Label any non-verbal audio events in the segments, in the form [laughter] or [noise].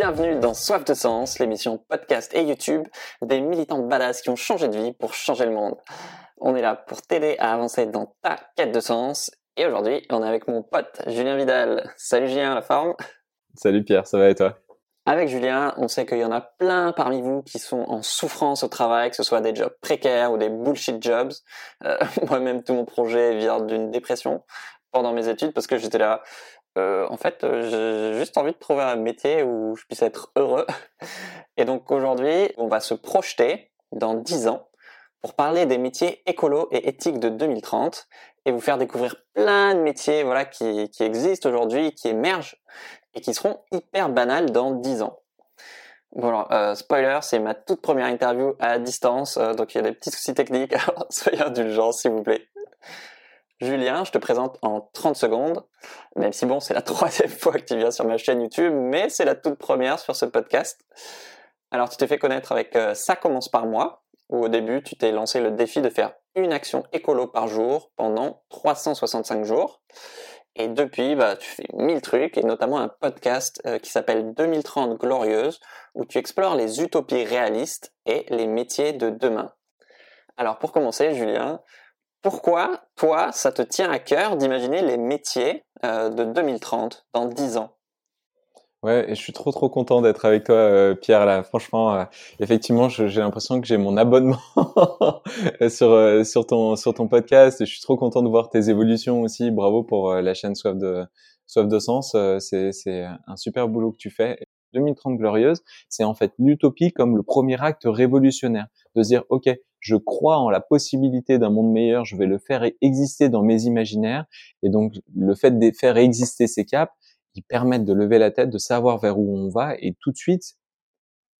bienvenue dans Soif de Sens, l'émission podcast et YouTube des militants badass qui ont changé de vie pour changer le monde. On est là pour t'aider à avancer dans ta quête de sens. Et aujourd'hui, on est avec mon pote Julien Vidal. Salut Julien, la forme? Salut Pierre, ça va et toi? Avec Julien, on sait qu'il y en a plein parmi vous qui sont en souffrance au travail, que ce soit des jobs précaires ou des bullshit jobs. Euh, [laughs] Moi-même, tout mon projet vient d'une dépression pendant mes études parce que j'étais là, euh, en fait, euh, j'ai juste envie de trouver un métier où je puisse être heureux. [laughs] Et donc aujourd'hui, on va se projeter dans 10 ans pour parler des métiers écolos et éthiques de 2030 et vous faire découvrir plein de métiers voilà qui, existent aujourd'hui, qui émergent et qui seront hyper banals dans 10 ans. Bon euh, spoiler, c'est ma toute première interview à distance, euh, donc il y a des petits soucis techniques, [laughs] alors soyez indulgents s'il vous plaît. Julien, je te présente en 30 secondes, même si bon, c'est la [laughs] troisième fois que tu viens sur ma chaîne YouTube, mais c'est la toute première sur ce podcast. Alors, tu t'es fait connaître avec euh, Ça commence par moi, où au début, tu t'es lancé le défi de faire une action écolo par jour pendant 365 jours. Et depuis, bah, tu fais mille trucs, et notamment un podcast euh, qui s'appelle 2030 Glorieuse, où tu explores les utopies réalistes et les métiers de demain. Alors, pour commencer, Julien, pourquoi, toi, ça te tient à cœur d'imaginer les métiers euh, de 2030, dans 10 ans? Ouais, et je suis trop trop content d'être avec toi, euh, Pierre. Là, franchement, euh, effectivement, j'ai l'impression que j'ai mon abonnement [laughs] sur sur ton sur ton podcast. Et je suis trop content de voir tes évolutions aussi. Bravo pour la chaîne Soif de Soif de sens. c'est c'est un super boulot que tu fais. 2030 glorieuse, c'est en fait l'utopie comme le premier acte révolutionnaire, de dire ok, je crois en la possibilité d'un monde meilleur, je vais le faire exister dans mes imaginaires, et donc le fait de faire exister ces caps, ils permettent de lever la tête, de savoir vers où on va, et tout de suite,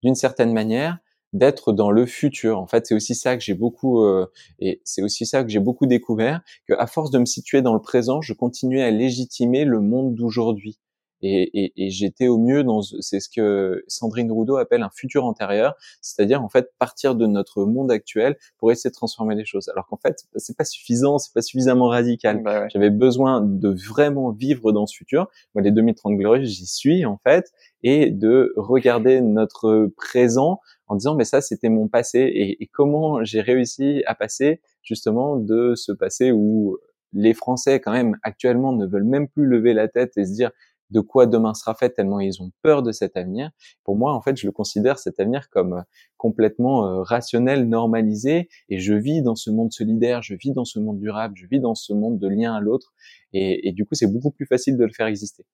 d'une certaine manière, d'être dans le futur. En fait, c'est aussi ça que j'ai beaucoup euh, et c'est aussi ça que j'ai beaucoup découvert que à force de me situer dans le présent, je continuais à légitimer le monde d'aujourd'hui et, et, et j'étais au mieux dans c'est ce que Sandrine Roudot appelle un futur antérieur, c'est-à-dire en fait partir de notre monde actuel pour essayer de transformer les choses. Alors qu'en fait c'est pas suffisant, c'est pas suffisamment radical. Bah J'avais besoin de vraiment vivre dans ce futur. Moi les 2030 glorieux j'y suis en fait et de regarder notre présent en disant mais ça c'était mon passé et, et comment j'ai réussi à passer justement de ce passé où les Français quand même actuellement ne veulent même plus lever la tête et se dire de quoi demain sera fait tellement ils ont peur de cet avenir. Pour moi, en fait, je le considère cet avenir comme euh, complètement euh, rationnel, normalisé, et je vis dans ce monde solidaire, je vis dans ce monde durable, je vis dans ce monde de lien à l'autre, et, du coup, c'est beaucoup plus facile de le faire exister.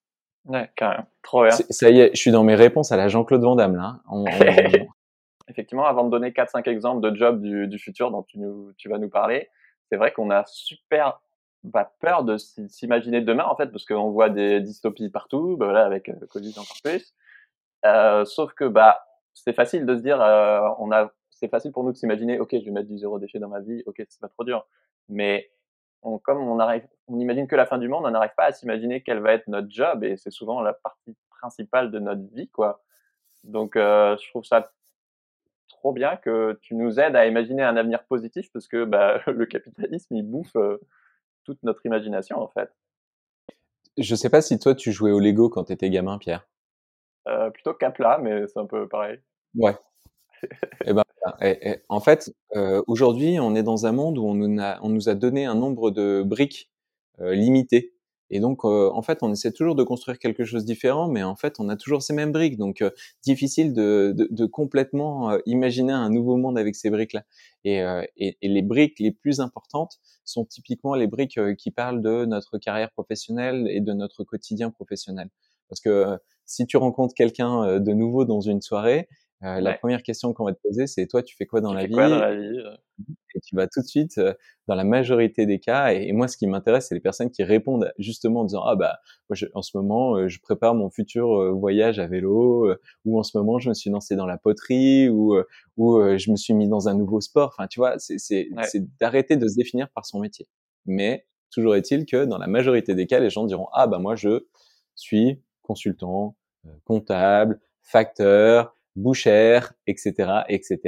Ouais, carrément. Trop bien. Ça y est, je suis dans mes réponses à la Jean-Claude Van Damme, là. [laughs] Effectivement, avant de donner 4-5 exemples de jobs du, du futur dont tu, nous, tu vas nous parler, c'est vrai qu'on a super pas peur de s'imaginer demain en fait parce qu'on voit des dystopies partout bah, voilà avec le euh, Covid encore plus. Euh, sauf que bah c'est facile de se dire euh, on a c'est facile pour nous de s'imaginer ok je vais mettre du zéro déchet dans ma vie ok c'est pas trop dur. Mais on, comme on arrive on imagine que la fin du monde on n'arrive pas à s'imaginer quel va être notre job et c'est souvent la partie principale de notre vie quoi. Donc euh, je trouve ça trop bien que tu nous aides à imaginer un avenir positif parce que bah, [laughs] le capitalisme il bouffe euh, toute notre imagination en fait. Je sais pas si toi tu jouais au Lego quand tu étais gamin, Pierre. Euh, plutôt Capla, mais c'est un peu pareil. Ouais. [laughs] Eh ben, en fait, euh, aujourd'hui, on est dans un monde où on nous a, on nous a donné un nombre de briques euh, limité. Et donc, euh, en fait, on essaie toujours de construire quelque chose de différent, mais en fait, on a toujours ces mêmes briques. Donc, euh, difficile de, de, de complètement euh, imaginer un nouveau monde avec ces briques-là. Et, et, et, les briques les plus importantes sont typiquement les briques qui parlent de notre carrière professionnelle et de notre quotidien professionnel. Parce que si tu rencontres quelqu'un de nouveau dans une soirée, euh, la première question qu'on va te poser, c'est toi, tu fais quoi dans, la, vie quoi dans la vie Et tu vas tout de suite, euh, dans la majorité des cas, et, moi, ce qui m'intéresse, c'est les personnes qui répondent justement en disant ah bah moi, en ce moment, euh, je prépare mon futur voyage à vélo, ou en ce moment, je me suis lancé dans la poterie, ou ou je me suis mis dans un nouveau sport. Enfin, tu vois, c'est c'est d'arrêter de se définir par son métier. Mais toujours est-il que dans la majorité des cas, les gens diront ah bah moi je suis consultant, comptable, facteur, bouchère, etc., etc.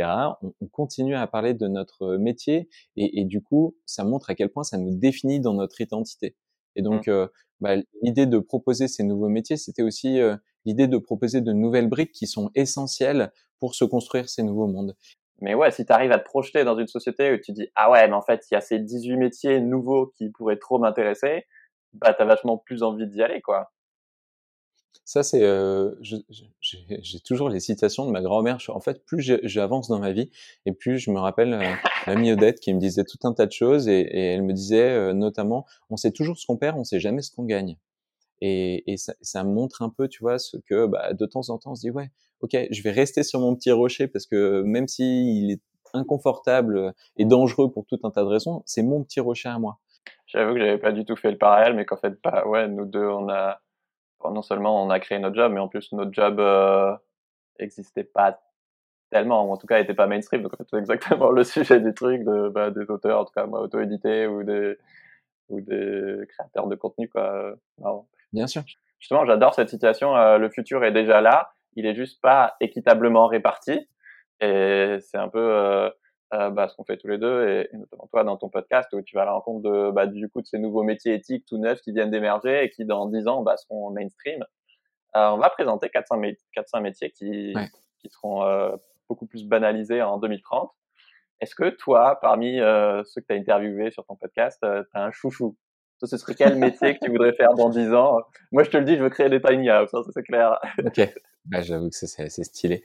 On, on, continue à parler de notre métier et, et, du coup, ça montre à quel point ça nous définit dans notre identité. Et donc, mmh. euh, bah, l'idée de proposer ces nouveaux métiers, c'était aussi euh, l'idée de proposer de nouvelles briques qui sont essentielles pour se construire ces nouveaux mondes. Mais ouais, si tu arrives à te projeter dans une société où tu dis ah ouais, mais en fait, il y a ces 18 métiers nouveaux qui pourraient trop m'intéresser, bah t'as vachement plus envie d'y aller quoi. Ça, c'est, euh, j'ai toujours les citations de ma grand-mère. En fait, plus j'avance dans ma vie, et plus je me rappelle euh, [laughs] l'amie Odette qui me disait tout un tas de choses, et, et elle me disait euh, notamment, on sait toujours ce qu'on perd, on sait jamais ce qu'on gagne. Et, et ça, ça, montre un peu, tu vois, ce que bah, de temps en temps, on se dit, ouais, ok, je vais rester sur mon petit rocher parce que même s'il est inconfortable et dangereux pour tout un tas de raisons, c'est mon petit rocher à moi. J'avoue que j'avais pas du tout fait le parallèle, mais qu'en fait, bah, ouais, nous deux, on a non seulement on a créé notre job, mais en plus notre job euh, existait pas tellement, ou en tout cas était pas mainstream. Donc c'est exactement [laughs] le sujet du truc de bah, des auteurs, en tout cas moi auto-édité ou des ou des créateurs de contenu quoi. Bien sûr. Justement, j'adore cette situation. Euh, le futur est déjà là. Il est juste pas équitablement réparti. Et c'est un peu euh, euh, bah, ce qu'on fait tous les deux, et, notamment toi dans ton podcast, où tu vas à la rencontre de, bah, du coup de ces nouveaux métiers éthiques tout neufs qui viennent d'émerger et qui dans 10 ans bah, seront mainstream. Euh, on va présenter 400, métiers qui, qui seront euh, beaucoup plus banalisés en 2030. Est-ce que toi, parmi euh, ceux que tu as interviewés sur ton podcast, euh, tu as un chouchou? Ce serait quel métier que tu voudrais faire dans 10 ans? Moi, je te le dis, je veux créer des tiny houses, ça c'est clair. Ok, bah, j'avoue que c'est stylé.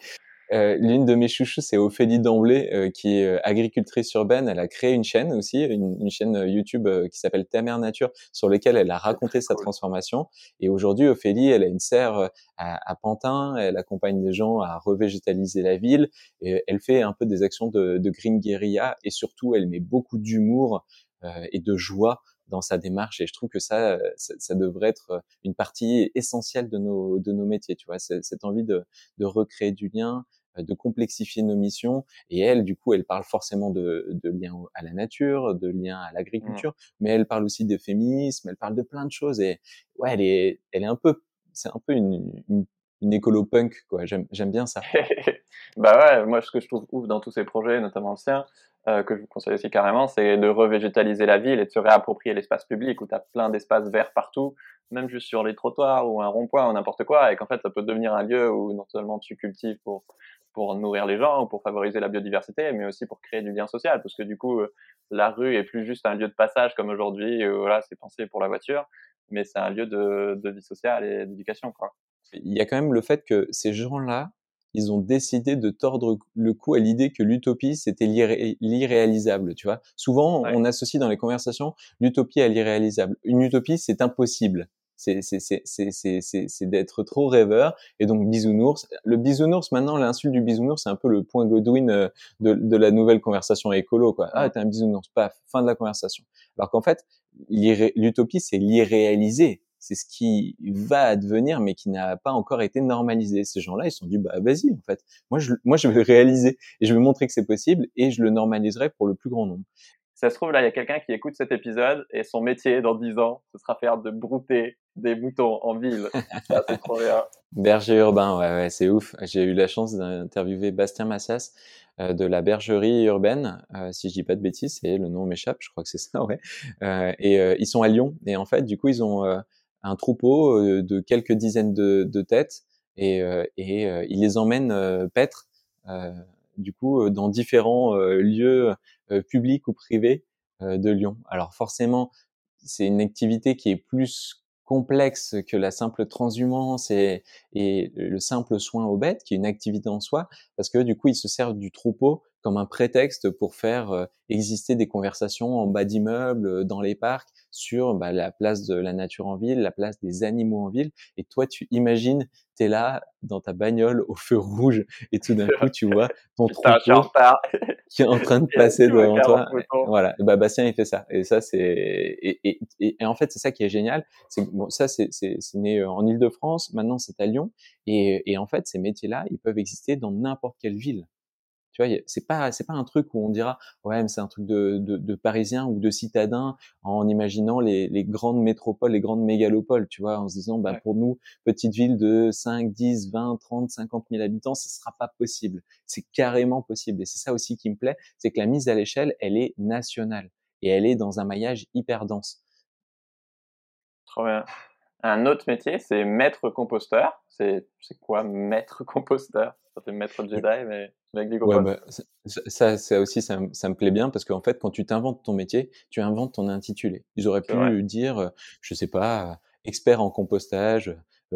Euh, l'une de mes chouchous, c'est Ophélie Damblé, euh, qui est euh, agricultrice urbaine. Elle a créé une chaîne aussi, une, chaîne YouTube qui s'appelle Ta mère nature, sur laquelle elle a raconté sa transformation. Et aujourd'hui, Ophélie, elle a une serre à, Pantin. Elle accompagne les gens à revégétaliser la ville. Et elle fait un peu des actions de, de green guerilla. Et surtout, elle met beaucoup d'humour et de joie dans sa démarche et je trouve que ça, ça, devrait être une partie essentielle de nos de nos métiers tu vois cette envie de, de recréer du lien de complexifier nos missions. Et elle, du coup, elle parle forcément de, de lien à la nature, de lien à l'agriculture, mmh. mais elle parle aussi de féminisme, elle parle de plein de choses. Et ouais, elle est, elle est un peu, c'est un peu une, une, une écolo punk, quoi. J'aime, j'aime bien ça. [laughs] bah ouais, moi, ce que je trouve ouf dans tous ces projets, notamment le sien, euh, que je vous conseille aussi carrément, c'est de revégétaliser la ville et de se réapproprier l'espace public où tu as plein d'espaces verts partout, même juste sur les trottoirs ou un rond-point ou n'importe quoi, et qu'en fait ça peut devenir un lieu où non seulement tu cultives pour pour nourrir les gens ou pour favoriser la biodiversité, mais aussi pour créer du lien social, parce que du coup, euh, la rue est plus juste un lieu de passage comme aujourd'hui, euh, voilà, c'est pensé pour la voiture, mais c'est un lieu de, de vie sociale et d'éducation, quoi. Il y a quand même le fait que ces gens-là, ils ont décidé de tordre le cou à l'idée que l'utopie c'était l'irréalisable, tu vois. Souvent, on associe dans les conversations l'utopie à l'irréalisable. Une utopie, c'est impossible c'est d'être trop rêveur et donc bisounours. Le bisounours maintenant, l'insulte du bisounours, c'est un peu le point Godwin euh, de, de la nouvelle conversation écolo quoi. Ah t'es un bisounours, paf, fin de la conversation. Alors qu'en fait, l'utopie c'est l'irréalisé, c'est ce qui va advenir mais qui n'a pas encore été normalisé. Ces gens-là, ils se sont dit bah vas-y en fait, moi je moi je vais réaliser et je vais montrer que c'est possible et je le normaliserai pour le plus grand nombre ça se trouve, là, il y a quelqu'un qui écoute cet épisode et son métier dans 10 ans, ce sera faire de brouter des moutons en ville. [laughs] c'est trop bien. Berger urbain, ouais, ouais c'est ouf. J'ai eu la chance d'interviewer Bastien Massas euh, de la bergerie urbaine, euh, si je dis pas de bêtises, et le nom m'échappe, je crois que c'est ça, ouais. Euh, et ils sont à Lyon. Et en fait, du coup, ils ont un troupeau de quelques dizaines de, de têtes et, et ils les emmènent paître du coup dans différents lieux publics ou privés de Lyon. Alors forcément, c'est une activité qui est plus complexe que la simple transhumance et, et, le simple soin aux bêtes, qui est une activité en soi, parce que du coup, ils se servent du troupeau comme un prétexte pour faire exister des conversations en bas d'immeubles, dans les parcs, sur bah, la place de la nature en ville, la place des animaux en ville. Et toi, tu imagines, tu es là dans ta bagnole au feu rouge et tout d'un coup, tu vois ton troupeau qui est en train de [laughs] passer devant toi. Voilà, et bah, Bastien, il fait ça. Et ça, c'est et, et, et, en fait, c'est ça qui est génial. C'est bon, ça, c'est né euh, en Île-de-France. Maintenant, c'est à Lyon. Et, et en fait, ces métiers-là, ils peuvent exister dans n'importe quelle ville. Tu vois, c'est pas c'est pas un truc où on dira ouais mais c'est un truc de, de, de parisien ou de citadin en imaginant les, les grandes métropoles, les grandes mégalopoles, tu vois, en se disant bah pour nous petite ville de 5, 10, 20, 30, 50 000 habitants, ce sera pas possible. C'est carrément possible et c'est ça aussi qui me plaît, c'est que la mise à l'échelle, elle est nationale et elle est dans un maillage hyper dense. Trop bien. un autre métier, c'est maître composteur. C'est c'est quoi maître composteur? Jedi, mais avec du ouais, bah, ça, ça aussi, ça, ça, me plaît bien parce qu'en fait, quand tu t'inventes ton métier, tu inventes ton intitulé. Ils auraient pu dire, euh, je sais pas, expert en compostage,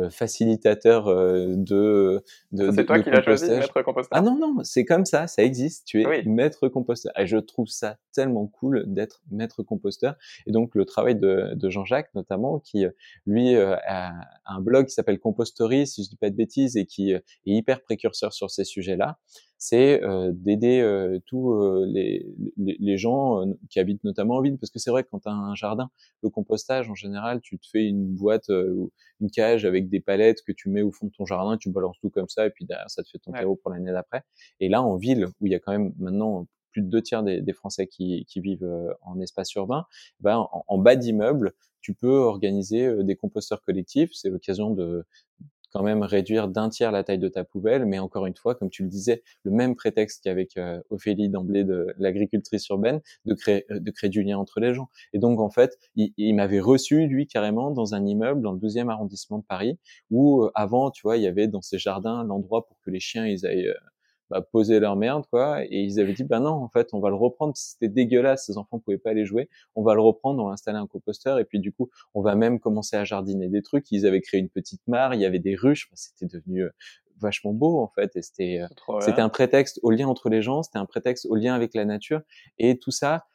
facilitateur euh, de, de C'est toi qui l'as choisi, maître composteur Ah non, non, c'est comme ça, ça existe. Tu es maître composteur. Et je trouve ça tellement cool d'être maître composteur. Et donc, le travail de, de Jean-Jacques, notamment, qui, lui, euh, a un blog qui s'appelle Compostory, si je dis pas de bêtises, et qui est hyper précurseur sur ces sujets-là, c'est euh, d'aider euh, tous euh, les, les, les, gens qui habitent notamment en ville, parce que c'est vrai que quand tu as un jardin, le compostage en général, tu te fais une boîte ou une cage avec des palettes que tu mets au fond de ton jardin, tu balances tout comme ça, et puis derrière ça te fait ton terreau pour l'année d'après. Et là, en ville, où il y a quand même maintenant plus de deux tiers des, des Français qui, qui, vivent en espace urbain, ben en, en bas d'immeuble, tu peux organiser des composteurs collectifs. C'est l'occasion de, quand même réduire d'un tiers la taille de ta poubelle, mais encore une fois, comme tu le disais, le même prétexte qu'avec euh, Ophélie d'emblée de l'agricultrice urbaine, de créer, euh, de créer du lien entre les gens. Et donc, en fait, il, il m'avait reçu, lui, carrément, dans un immeuble dans le 12e arrondissement de Paris, où euh, avant, tu vois, il y avait dans ces jardins l'endroit pour que les chiens, ils aillent bah, poser leur merde, quoi. Et ils avaient dit, bah non, en fait, on va le reprendre. C'était dégueulasse, ces enfants pouvaient pas aller jouer. On va le reprendre, on va installer un composteur. Et puis, du coup, on va même commencer à jardiner des trucs. Ils avaient créé une petite mare, il y avait des ruches. C'était devenu euh, vachement beau, en fait. Et c'était, euh, c'était un prétexte au lien entre les gens. C'était un prétexte au lien avec la nature. Et tout ça,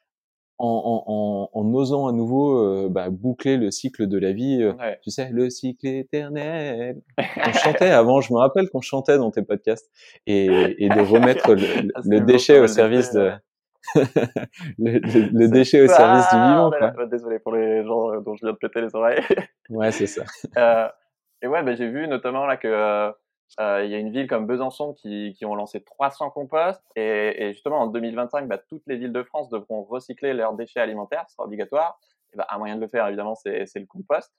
en, en, en, osant à nouveau euh, bah, boucler le cycle de la vie, euh, tu sais, le cycle éternel. [laughs] on chantait avant, je me rappelle qu'on chantait dans tes podcasts, et, et de remettre le, ah, déchet au service de... le, le déchet au service du vivant. Quoi. Désolé pour les gens euh, dont je viens de péter les oreilles. ouais, c'est ça. [laughs] Euh, et ouais, bah, j'ai vu notamment là que euh, il y a une ville comme Besançon qui, qui ont lancé 300 composts et, et justement en 2025, bah, toutes les villes de France devront recycler leurs déchets alimentaires, ce sera obligatoire. Et bah, un moyen de le faire évidemment, c'est le compost.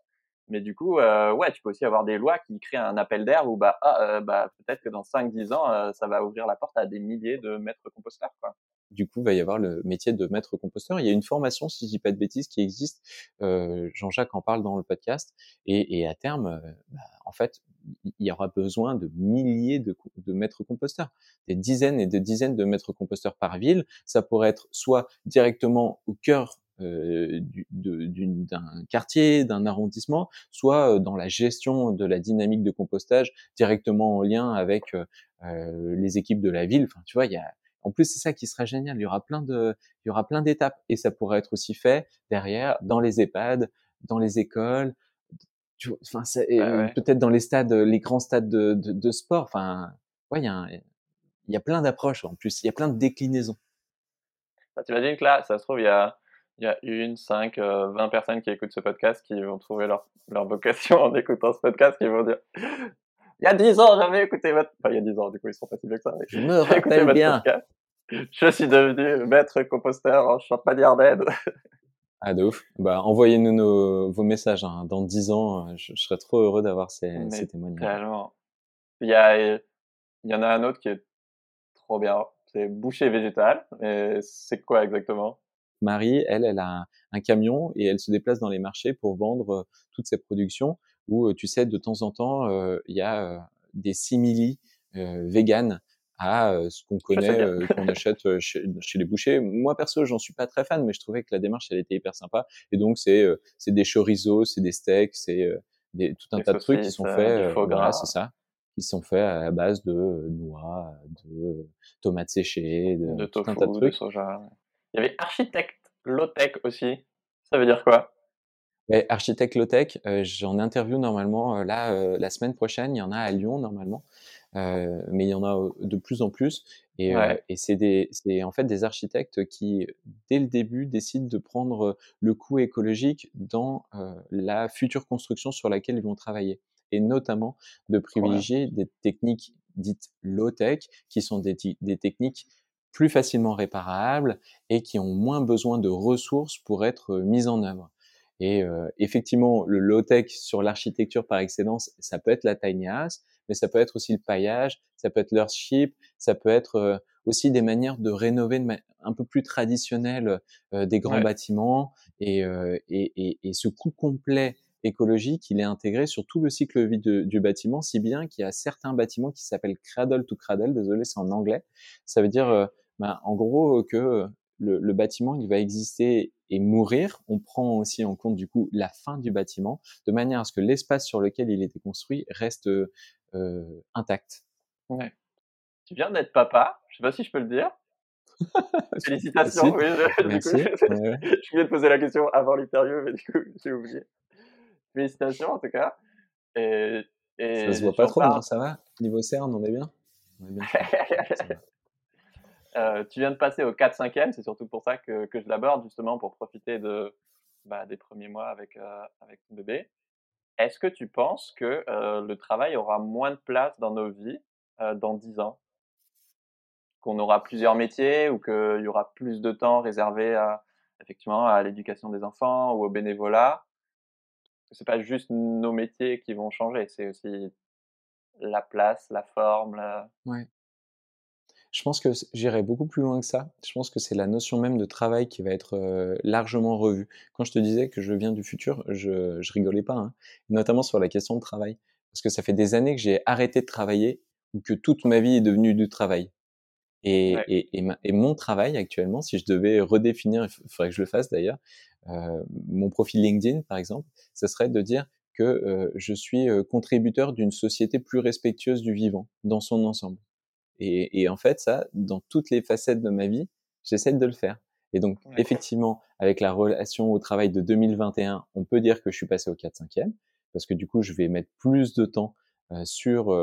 Mais du coup, euh, ouais, tu peux aussi avoir des lois qui créent un appel d'air où bah, ah, euh, bah peut-être que dans 5-10 ans, euh, ça va ouvrir la porte à des milliers de maîtres composteurs. Quoi du coup, va y avoir le métier de maître composteur. Il y a une formation, si je dis pas de bêtises, qui existe. Euh, Jean-Jacques en parle dans le podcast. Et, et à terme, euh, bah, en fait, il y aura besoin de milliers de, de maîtres composteurs, des dizaines et des dizaines de maîtres composteurs par ville. Ça pourrait être soit directement au cœur euh, d'un quartier, d'un arrondissement, soit euh, dans la gestion de la dynamique de compostage directement en lien avec euh, euh les équipes de la ville. Enfin, tu vois, il y a, en plus, c'est ça qui sera génial. Il y aura plein de, il y aura plein d'étapes et ça pourrait être aussi fait derrière dans les EHPAD, dans les écoles, enfin, peut-être dans les stades, les grands stades de, de, de sport. Enfin, ouais, il y a, il y a plein d'approches en plus. Il y a plein de déclinaisons. Bah, T'imagines que là, ça se trouve, il y a, il y a une, cinq, euh, vingt personnes qui écoutent ce podcast qui vont trouver leur, leur vocation [laughs] en écoutant ce podcast, qui vont dire il y a 10 ans, j'avais écouté votre... Enfin, il y a 10 ans, du coup, ils sont pas si vieux que ça. Je me [laughs] rappelle bien. Je suis devenu maître composteur en Champagne-Ardenne. Ah, de ouf. Bah, envoyez-nous nos, vos messages. Hein. Dans 10 ans, je, serais trop heureux d'avoir ces, ces témoignages. Il y, a, il y en a un autre qui est trop bien. C'est boucher végétal. Et c'est quoi exactement? Marie, elle, elle a un, camion et elle se déplace dans les marchés pour vendre euh, toutes ses productions où tu sais de temps en temps il y a des simili vegan à ce qu'on connaît, qu'on achète chez, chez, les bouchers. Moi perso, j'en suis pas très fan, mais je trouvais que la démarche elle était hyper sympa. Et donc c'est c'est des chorizo, c'est des steaks, c'est des tout un tas de trucs qui sont faits. voilà, c'est ça, qui sont faits à base de noix, de tomates séchées, de, de tout un tas de trucs. soja. Il y avait architecte low tech aussi. Ça veut dire quoi? Ouais, architecte low-tech, euh, j'en interview normalement euh, là euh, la semaine prochaine. Il y en a à Lyon normalement, mais il y en a de plus en plus. Et, c'est en fait des architectes qui dès le début décident de prendre le coût écologique dans la future construction sur laquelle ils vont travailler, et notamment de privilégier des techniques dites low-tech, qui sont des, des techniques plus facilement réparables et qui ont moins besoin de ressources pour être mises en œuvre. Et euh, effectivement, le low-tech sur l'architecture par excellence, ça peut être la tiny house, mais ça peut être aussi le paillage, ça peut être l'earthship, ça peut être euh, aussi des manières de rénover un peu plus traditionnelles euh, des grands bâtiments. Et, et, et, et, ce coût complet écologique, il est intégré sur tout le cycle de vie du bâtiment, si bien qu'il y a certains bâtiments qui s'appellent cradle to cradle, désolé c'est en anglais, ça veut dire euh, ben, en gros que le, le, bâtiment il va exister et mourir. On prend aussi en compte du coup la fin du bâtiment, de manière à ce que l'espace sur lequel il était construit reste euh, intact. Ouais. Tu viens d'être papa, je sais pas si je peux le dire. [laughs] Félicitations, oui. Je, Merci. je viens de poser la question avant l'interview, mais du coup, j'ai oublié. Félicitations, en tout cas. Et, et ça se voit pas trop, non, ça va? Niveau CERN, on est bien, on est bien [laughs] euh, tu viens de passer au 4-5e, c'est surtout pour ça que, que je l'aborde, justement, pour profiter de, bah, des premiers mois avec, euh, avec ton bébé. Est-ce que tu penses que euh, le travail aura moins de place dans nos vies euh, dans 10 ans? Qu'on aura plusieurs métiers ou qu'il y aura plus de temps réservé à, effectivement, à l'éducation des enfants ou au bénévolat? C'est pas juste nos métiers qui vont changer, c'est aussi la place, la forme. La... Ouais. Je pense que j'irai beaucoup plus loin que ça. Je pense que c'est la notion même de travail qui va être euh, largement revue. Quand je te disais que je viens du futur, je, je rigolais pas, hein. notamment sur la question de travail. Parce que ça fait des années que j'ai arrêté de travailler ou que toute ma vie est devenue du travail. Et, et, et, mon travail actuellement, si je devais redéfinir, il faudrait que je le fasse d'ailleurs, euh, mon profil LinkedIn par exemple, ce serait de dire que euh, je suis euh, contributeur d'une société plus respectueuse du vivant dans son ensemble. Et, et, en fait, ça, dans toutes les facettes de ma vie, j'essaie de le faire. Et donc, effectivement, avec la relation au travail de 2021, on peut dire que je suis passé au 4-5e, parce que du coup, je vais mettre plus de temps euh, sur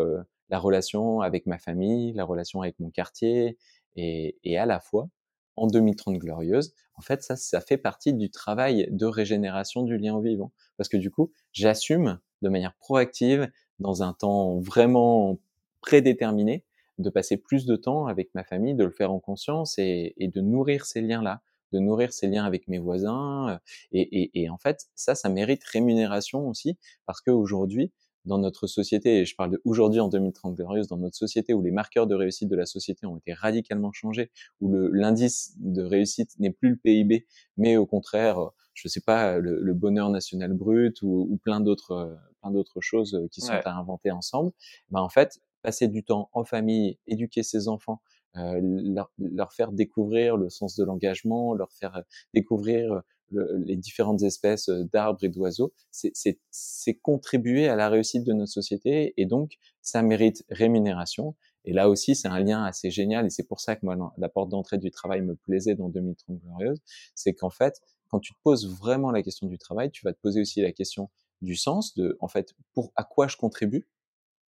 la relation avec ma famille, la relation avec mon quartier, et, et à la fois, en 2030 glorieuse, en fait, ça, ça fait partie du travail de régénération du lien au vivant. Parce que du coup, j'assume de manière proactive, dans un temps vraiment prédéterminé, de passer plus de temps avec ma famille, de le faire en conscience et, et de nourrir ces liens-là, de nourrir ces liens avec mes voisins. Et, et, et, en fait, ça, ça mérite rémunération aussi, parce qu'aujourd'hui, dans notre société, et je parle d'aujourd'hui en 2030 glorieuse, dans notre société où les marqueurs de réussite de la société ont été radicalement changés, où l'indice de réussite n'est plus le PIB, mais au contraire, je sais pas, le, bonheur national brut ou, ou plein d'autres plein d'autres choses qui sont à inventer ensemble. Ben en fait, passer du temps en famille, éduquer ses enfants, euh, leur, leur, faire découvrir le sens de l'engagement, leur faire découvrir les différentes espèces euh, d'arbres et d'oiseaux, c'est contribuer à la réussite de notre société et donc ça mérite rémunération. Et là aussi, c'est un lien assez génial et c'est pour ça que moi, la porte d'entrée du travail me plaisait dans 2030 Glorieuse, c'est qu'en fait, quand tu te poses vraiment la question du travail, tu vas te poser aussi la question du sens, de, en fait, pour à quoi je contribue,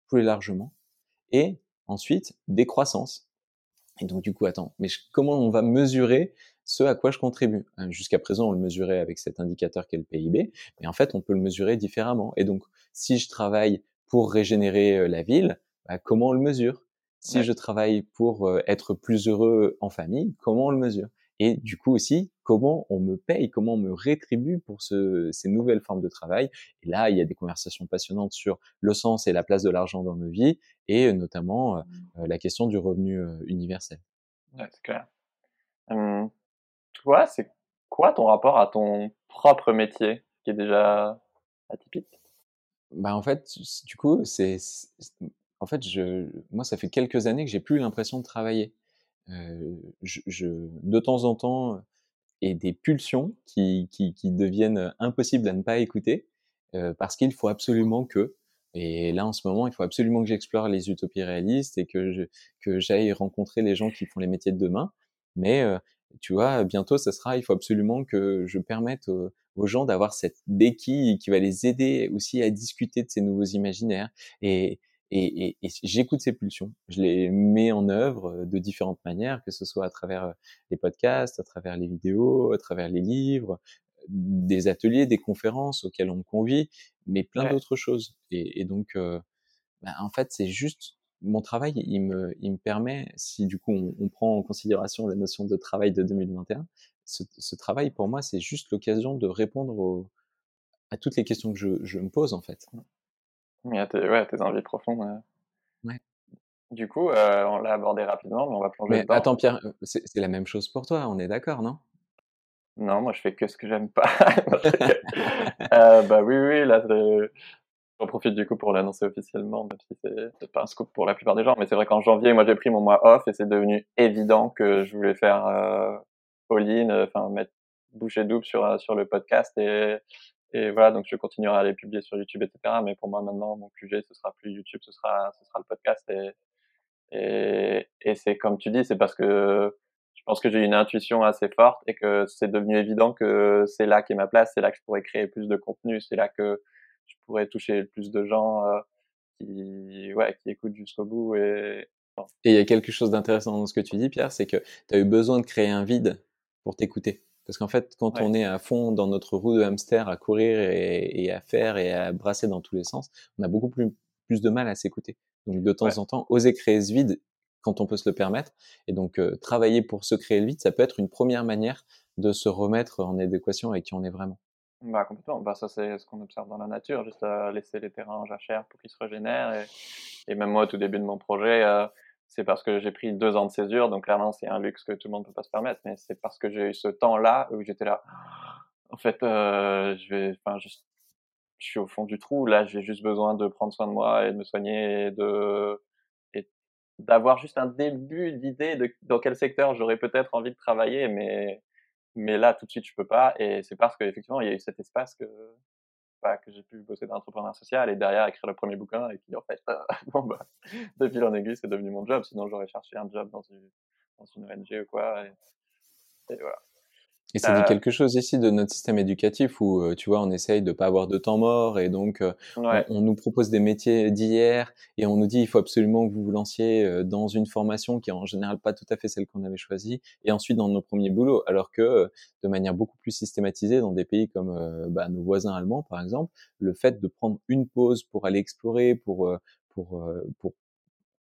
plus largement, et ensuite des croissances. Et donc du coup, attends, mais comment on va mesurer ce à quoi je contribue? Hein, jusqu'à présent, on le mesurait avec cet indicateur qu'est le PIB, mais en fait, on peut le mesurer différemment. Et donc, si je travaille pour régénérer euh, la ville, bah, comment on le mesure? Si je travaille pour euh, être plus heureux en famille, comment on le mesure? Et du coup aussi, comment on me paye, comment on me rétribue pour ce, ces nouvelles formes de travail Et là, il y a des conversations passionnantes sur le sens et la place de l'argent dans nos vies, et euh, notamment la question du revenu universel. Ouais, c'est clair. Hum, toi, c'est quoi ton rapport à ton propre métier qui est déjà atypique? Bah en fait, du coup, c'est en fait, je, moi, ça fait quelques années que j'ai plus l'impression de travailler. Euh, je, je, de temps en temps, et des pulsions qui, qui, qui, deviennent impossibles à ne pas écouter euh, parce qu'il faut absolument que et là en ce moment il faut absolument que j'explore les utopies réalistes et que que j'aille rencontrer les gens qui font les métiers de demain mais euh, tu vois, bientôt, ça sera, il faut absolument que je permette aux, gens d'avoir cette béquille qui va les aider aussi à discuter de ces nouveaux imaginaires. Et, et, et, j'écoute ces pulsions, je les mets en œuvre de différentes manières, que ce soit à travers les podcasts, à travers les vidéos, à travers les livres, des ateliers, des conférences auxquelles on me convie, mais plein d'autres choses. Et, donc, euh, bah, en fait, c'est juste mon travail, il me, il me permet, si du coup on, on, prend en considération la notion de travail de 2021, ce, ce travail pour moi c'est juste l'occasion de répondre au, à toutes les questions que je, je me pose en fait. Oui, à tes, ouais, tes envies profondes. Ouais. Du coup, euh, on l'a abordé rapidement, mais on va plonger mais Attends Pierre, c'est la même chose pour toi, on est d'accord, non? Non, moi je fais que ce que j'aime pas. [laughs] [laughs] euh, bah oui, oui, là, j'en profite du coup pour l'annoncer officiellement, même si c'est pas un scoop pour la plupart des gens. Mais c'est vrai qu'en janvier, moi j'ai pris mon mois off et c'est devenu évident que je voulais faire euh, all-in, enfin mettre boucher double sur sur le podcast et et voilà, donc je continuerai à les publier sur YouTube, etc. Mais pour moi maintenant, mon QG, ce sera plus YouTube, ce sera ce sera le podcast et et, et c'est comme tu dis, c'est parce que je pense que j'ai une intuition assez forte et que c'est devenu évident que c'est là qu'est ma place, c'est là que je pourrais créer plus de contenu, c'est là que je pourrais toucher plus de gens euh, qui, ouais, qui écoutent jusqu'au bout. Et et il y a quelque chose d'intéressant dans ce que tu dis, Pierre, c'est que tu as eu besoin de créer un vide pour t'écouter. Parce qu'en fait, quand on est à fond dans notre roue de hamster à courir et, et, à faire et à brasser dans tous les sens, on a beaucoup plus, plus de mal à s'écouter. Donc de temps ouais. en temps, oser créer ce vide quand on peut se le permettre. Et donc euh, travailler pour se créer le vide, ça peut être une première manière de se remettre en adéquation avec qui on est vraiment. Bah complètement. Bah ça c'est ce qu'on observe dans la nature, juste laisser les terrains en jachère pour qu'ils se régénèrent. Et, et, même moi, au tout début de mon projet, euh, c'est parce que j'ai pris deux ans de césure, donc clairement c'est un luxe que tout le monde peut pas se permettre. Mais c'est parce que j'ai eu ce temps-là où j'étais là. En fait, euh, je vais, enfin, je suis au fond du trou. Là, j'ai juste besoin de prendre soin de moi et de me soigner et de et d'avoir juste un début d'idée de dans quel secteur j'aurais peut-être envie de travailler, mais mais là tout de suite je peux pas. Et c'est parce qu'effectivement il y a eu cet espace que bah, que j'ai pu bosser dans l'entrepreneuriat social et derrière écrire le premier bouquin et puis en fait [laughs] bon bah en aiguille c'est devenu mon job. Sinon j'aurais cherché un job dans une dans une ONG ou quoi. Et voilà. Et ça dit quelque chose ici de notre système éducatif où, tu vois, on essaye de pas avoir de temps mort et donc ouais. on, on, nous propose des métiers d'hier et on nous dit il faut absolument que vous vous lanciez dans une formation qui est en général pas tout à fait celle qu'on avait choisie et ensuite dans nos premiers boulots. Alors que de manière beaucoup plus systématisée dans des pays comme bah, nos voisins allemands par exemple, le fait de prendre une pause pour aller explorer, pour pour pour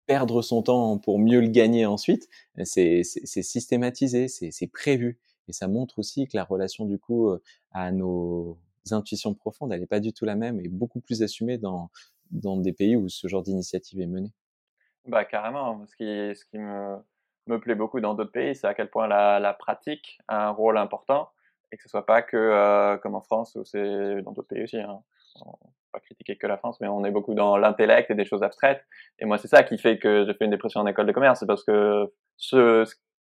perdre son temps pour mieux le gagner ensuite, c'est systématisé, c'est prévu. Et ça montre aussi que la relation du coup à nos intuitions profondes, elle n'est pas du tout la même et beaucoup plus assumée dans, dans des pays où ce genre d'initiative est menée. Bah carrément. Ce qui, ce qui me, me plaît beaucoup dans d'autres pays, c'est à quel point la, la, pratique a un rôle important et que ce soit pas que comme en France ou dans d'autres pays aussi. Hein. On pas critiquer que la France, mais on est beaucoup dans l'intellect et des choses abstraites. Et moi, c'est ça qui fait que j'ai fait une dépression en école de commerce, c'est parce que ce,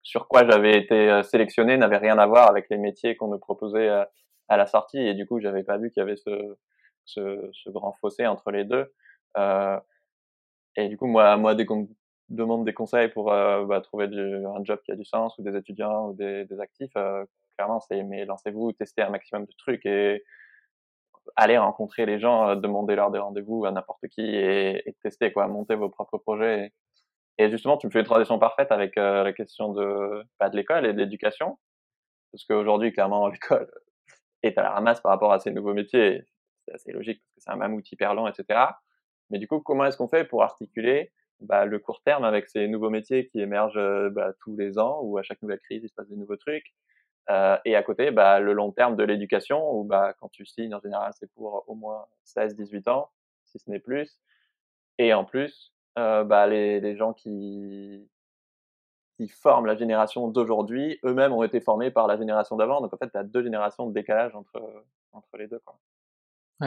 sur quoi j'avais été euh, sélectionné n'avait rien à voir avec les métiers qu'on nous proposait euh, à la sortie. Et du coup j'avais pas vu qu'il y avait ce, ce, ce, grand fossé entre les deux. Euh, et du coup moi moi dès qu'on demande des conseils pour euh, bah, trouver du, un job qui a du sens ou des étudiants ou des, des actifs euh, clairement c'est mais lancez-vous testez un maximum de trucs et allez rencontrer les gens demandez leur des rendez-vous à n'importe qui et, testez quoi. Montez vos propres projets et, et justement, tu me fais une transition parfaite avec euh, la question de, bah, de l'école et de l'éducation. Parce qu'aujourd'hui, clairement, [laughs] l'école est à la ramasse par rapport à ces nouveaux métiers. C'est assez logique parce que c'est un mammouth hyper lent, etc. Mais du coup, comment est-ce qu'on fait pour articuler bah, le court terme avec ces nouveaux métiers qui émergent bah, tous les ans, où à chaque nouvelle crise, il se passe des nouveaux trucs. Euh, et à côté, le long terme de l'éducation, où quand tu signes, en général, c'est pour au moins 16-18 ans, si ce n'est plus. Et en plus, euh, bah, les, gens qui, qui forment la génération d'aujourd'hui, eux-mêmes ont été formés par la génération d'avant. Donc en fait, tu as deux générations de décalage entre, entre les deux. Quoi.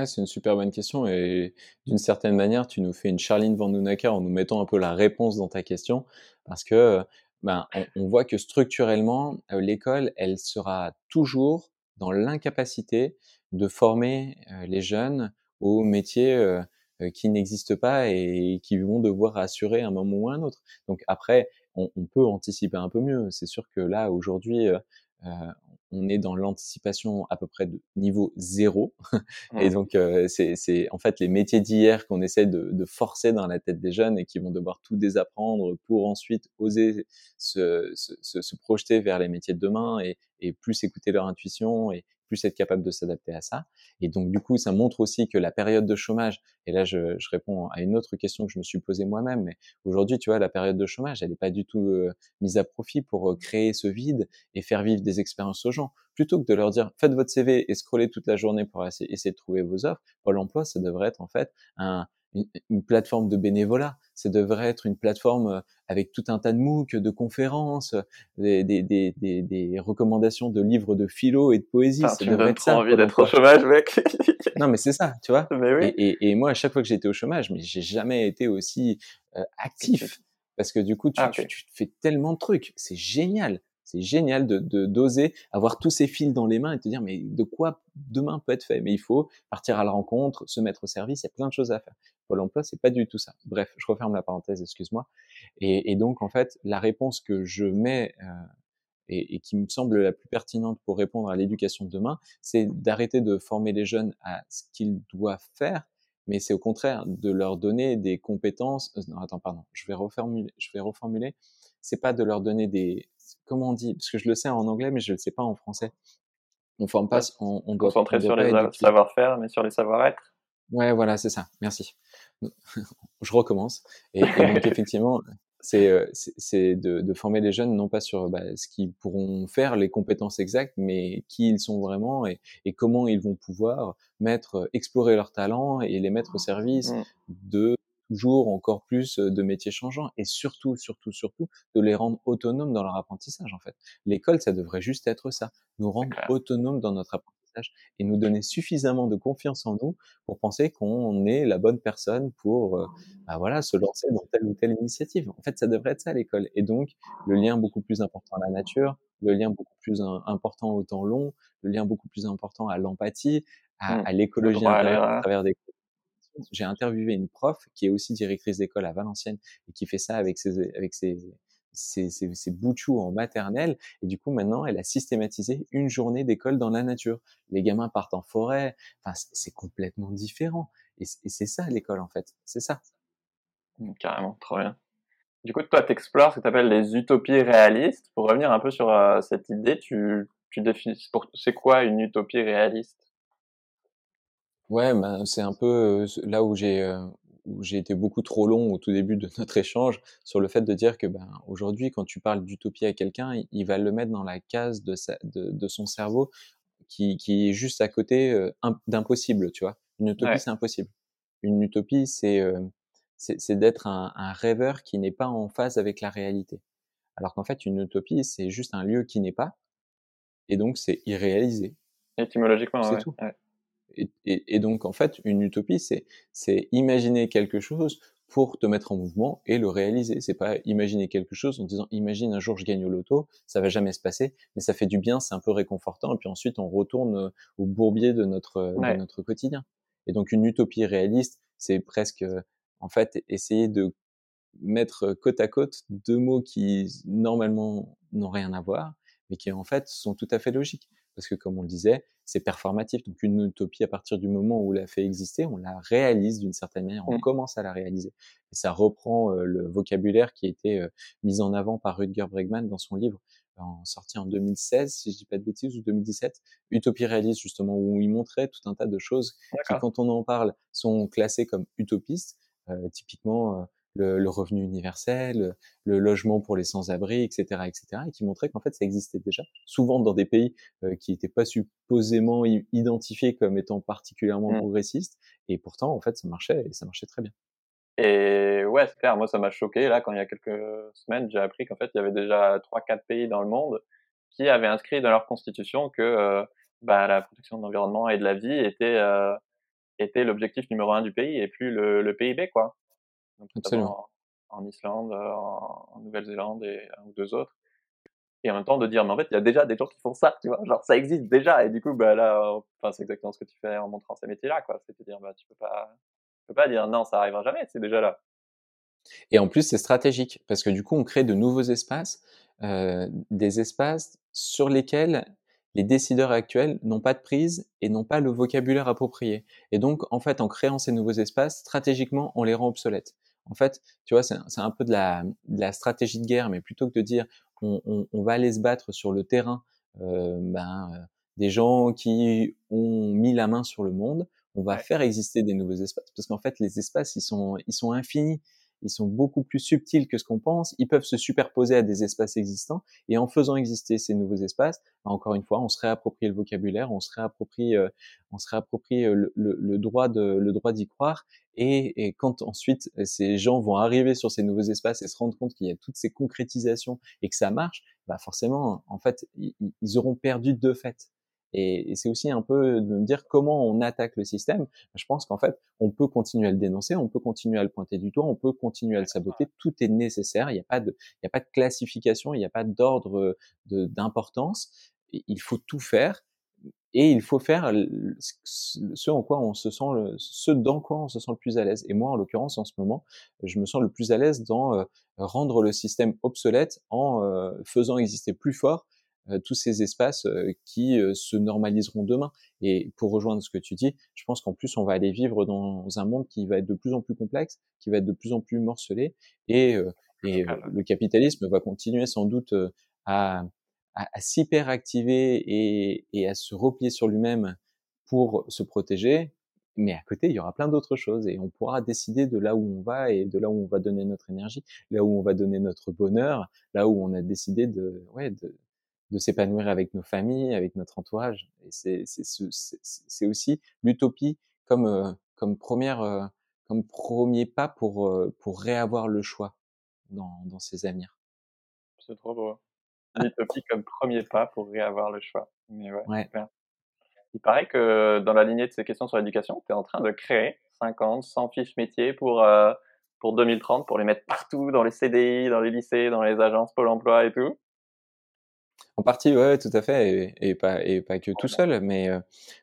C'est une super bonne question et d'une certaine manière, tu nous fais une Charline Vandounaka en nous mettant un peu la réponse dans ta question parce que ben, on, voit que structurellement, euh, l'école, elle sera toujours dans l'incapacité de former euh, les jeunes aux métiers qui n'existent pas et qui vont devoir assurer un moment ou un autre. Donc après, on, on peut anticiper un peu mieux. C'est sûr que là, aujourd'hui, euh, on est dans l'anticipation à peu près de niveau zéro. [laughs] et donc, euh, c'est en fait les métiers d'hier qu'on essaie de, de, forcer dans la tête des jeunes et qui vont devoir tout désapprendre pour ensuite oser se, se, se projeter vers les métiers de demain et, et plus écouter leur intuition et être capable de s'adapter à ça. Et donc, du coup, ça montre aussi que la période de chômage, et là, je, je réponds à une autre question que je me suis posée moi-même, mais aujourd'hui, tu vois, la période de chômage, elle n'est pas du tout euh, mise à profit pour euh, créer ce vide et faire vivre des expériences aux gens. Plutôt que de leur dire, faites votre CV et scrollez toute la journée pour essayer, essayer de trouver vos offres, Pôle emploi, ça devrait être en fait un, une, plateforme de bénévolat. Ça devrait être une plateforme euh, avec tout un tas de MOOC, de conférences, des, des, des, des, recommandations de livres de philo et de poésie. ça tu devrait ça. envie d'être au chômage, mec. [laughs] non, mais c'est ça, tu vois. Mais oui. et, et, et, moi, à chaque fois que j'étais au chômage, mais j'ai jamais été aussi euh, actif. Parce que du coup, tu, ah, tu, tu fais tellement de trucs. C'est génial. C'est génial de d'oser avoir tous ces fils dans les mains et te dire mais de quoi demain peut être fait? Mais il faut partir à la rencontre, se mettre au service. Il y a plein de choses à faire. Pôle Emploi, c'est pas du tout ça. Bref, je referme la parenthèse, excuse-moi. Et, et, donc en fait, la réponse que je mets euh, et, et, qui me semble la plus pertinente pour répondre à l'éducation de demain, c'est d'arrêter de former les jeunes à ce qu'ils doivent faire, mais c'est au contraire de leur donner des compétences. Euh, non, attends, pardon, je vais reformuler. Je vais reformuler. C'est pas de leur donner des comment on dit Parce que je le sais en anglais, mais je le sais pas en français. On forme pas, on, on doit concentrer sur les savoir-faire, mais sur les savoir-être. Ouais, voilà, c'est ça. Merci. Je recommence. Et, donc [laughs] effectivement, c'est euh, c'est de, de, former les jeunes non pas sur bah, ce qu'ils pourront faire, les compétences exactes, mais qui ils sont vraiment et, et comment ils vont pouvoir mettre, explorer leurs talents et les mettre au service mmh. de toujours encore plus de métiers changeants et surtout, surtout, surtout de les rendre autonomes dans leur apprentissage en fait. L'école, ça devrait juste être ça, nous rendre autonomes dans notre apprentissage et nous donner suffisamment de confiance en nous pour penser qu'on est la bonne personne pour bah voilà se lancer dans telle ou telle initiative. En fait, ça devrait être ça l'école et donc le lien beaucoup plus important à la nature, le lien beaucoup plus important au temps long, le lien beaucoup plus important à l'empathie, à, mmh. à l'écologie à travers des j'ai interviewé une prof qui est aussi directrice d'école à Valenciennes et qui fait ça avec ses, avec ses, ses, ses, ses en maternelle. Et du coup, maintenant, elle a systématisé une journée d'école dans la nature. Les gamins partent en forêt. Enfin, c'est complètement différent. Et c'est ça l'école, en fait. C'est ça. Mmh, carrément, trop bien. Du coup, toi, tu explores ce que tu appelles les utopies réalistes. Pour revenir un peu sur euh, cette idée, tu, tu définis, c'est quoi une utopie réaliste? Ouais, ben, c'est un peu là où j'ai où j'ai été beaucoup trop long au tout début de [laughs] notre échange sur le fait de dire que ben aujourd'hui quand tu parles d'utopie à quelqu'un, il, va le mettre dans la case de, sa, de, de son cerveau qui, qui est juste à côté d'impossible, tu vois? Une utopie c'est impossible. Une utopie c'est c'est d'être un, un, rêveur qui n'est pas en phase avec la réalité. Alors qu'en fait une utopie c'est juste un lieu qui n'est pas et donc c'est irréalisé. Étymologiquement, c'est tout. Ouais. Et, et, et, donc, en fait, une utopie, c'est, c'est imaginer quelque chose pour te mettre en mouvement et le réaliser. C'est pas imaginer quelque chose en disant, imagine un jour je gagne au loto, ça va jamais se passer, mais ça fait du bien, c'est un peu réconfortant, et puis ensuite on retourne euh, au bourbier de notre, de notre quotidien. Et donc, une utopie réaliste, c'est presque, en fait, essayer de mettre côte à côte deux mots qui, normalement, n'ont rien à voir, mais qui, en fait, sont tout à fait logiques parce que comme on le disait, c'est performatif. Donc une utopie, à partir du moment où on l'a fait exister, on la réalise d'une certaine manière, on mmh. commence à la réaliser. Et ça reprend euh, le vocabulaire qui a été euh, mis en avant par Rutger Bregman dans son livre, en, sorti en 2016, si je dis pas de bêtises, ou 2017, Utopie réaliste, justement, où il montrait tout un tas de choses qui, quand on en parle, sont classées comme utopistes. Euh, typiquement, le, le, revenu universel, le logement pour les sans-abri, etc., etc., et qui montrait qu'en fait ça existait déjà, souvent dans des pays euh, qui n'étaient pas supposément identifiés comme étant particulièrement mmh. progressistes, et pourtant en fait ça marchait et ça marchait très bien. Et ouais, c'est clair, moi ça m'a choqué là quand il y a quelques semaines j'ai appris qu'en fait il y avait déjà trois quatre pays dans le monde qui avaient inscrit dans leur constitution que euh, bah, la protection de l'environnement et de la vie était euh, était l'objectif numéro un du pays et plus le, le PIB quoi notamment en, Islande, euh, en, Nouvelle-Zélande et un ou deux autres. Et en même temps de dire, mais en fait, il y a déjà des gens qui font ça, tu vois, genre ça existe déjà. Et du coup, bah là, enfin, c'est exactement ce que tu fais en montrant ces métiers-là, quoi. C'est de dire, bah tu peux pas, tu peux pas dire non, ça arrivera jamais, c'est déjà là. Et en plus, c'est stratégique parce que du coup, on crée de nouveaux espaces, euh, des espaces sur lesquels les décideurs actuels n'ont pas de prise et n'ont pas le vocabulaire approprié. Et donc, en fait, en créant ces nouveaux espaces, stratégiquement, on les rend obsolètes. En fait, tu vois, c'est un peu de la, de la, stratégie de guerre, mais plutôt que de dire on, on, on va aller se battre sur le terrain euh, ben, euh, des gens qui ont mis la main sur le monde, on va faire exister des nouveaux espaces. Parce qu'en fait, les espaces, ils sont, ils sont infinis. Ils sont beaucoup plus subtils que ce qu'on pense, ils peuvent se superposer à des espaces existants, et en faisant exister ces nouveaux espaces, bah, encore une fois, on se réapproprie le vocabulaire, on se réapproprie, euh, on se réapproprie euh, le, le, le, droit de, le droit d'y croire, et, et, quand ensuite ces gens vont arriver sur ces nouveaux espaces et se rendre compte qu'il y a toutes ces concrétisations et que ça marche, bah forcément, en fait, ils, ils auront perdu de fait. Et, et c'est aussi un peu de me dire comment on attaque le système. Je pense qu'en fait, on peut continuer à le dénoncer, on peut continuer à le pointer du doigt, on peut continuer à le saboter. Tout est nécessaire. Il n'y a pas de, il n'y a pas de classification, il n'y a pas d'ordre d'importance. Il faut tout faire. Et il faut faire ce en quoi on se sent, le, ce dans quoi on se sent le plus à l'aise. Et moi, en l'occurrence, en ce moment, je me sens le plus à l'aise dans euh, rendre le système obsolète en euh, faisant exister plus fort tous ces espaces euh, qui euh, se normaliseront demain. Et pour rejoindre ce que tu dis, je pense qu'en plus on va aller vivre dans un monde qui va être de plus en plus complexe, qui va être de plus en plus morcelé, et, et le capitalisme va continuer sans doute à, à, à s'hyperactiver et, et à se replier sur lui-même pour se protéger, mais à côté, il y aura plein d'autres choses et on pourra décider de là où on va et de là où on va donner notre énergie, là où on va donner notre bonheur, là où on a décidé de, ouais, de, de s'épanouir avec nos familles, avec notre entourage. Et c'est, c'est, aussi l'utopie comme, euh, comme première, euh, comme premier pas pour, euh, pour réavoir le choix dans, dans ces avenirs. C'est trop beau. L'utopie comme premier pas pour réavoir le choix. Mais ouais, Il paraît que dans la lignée de ces questions sur l'éducation, tu es en train de créer 50, 100 fiches métiers pour, pour 2030, pour les mettre partout, dans les CDI, dans les lycées, dans les agences Pôle emploi et tout. En partie, ouais, tout à fait, et, pas et pas que tout seul, mais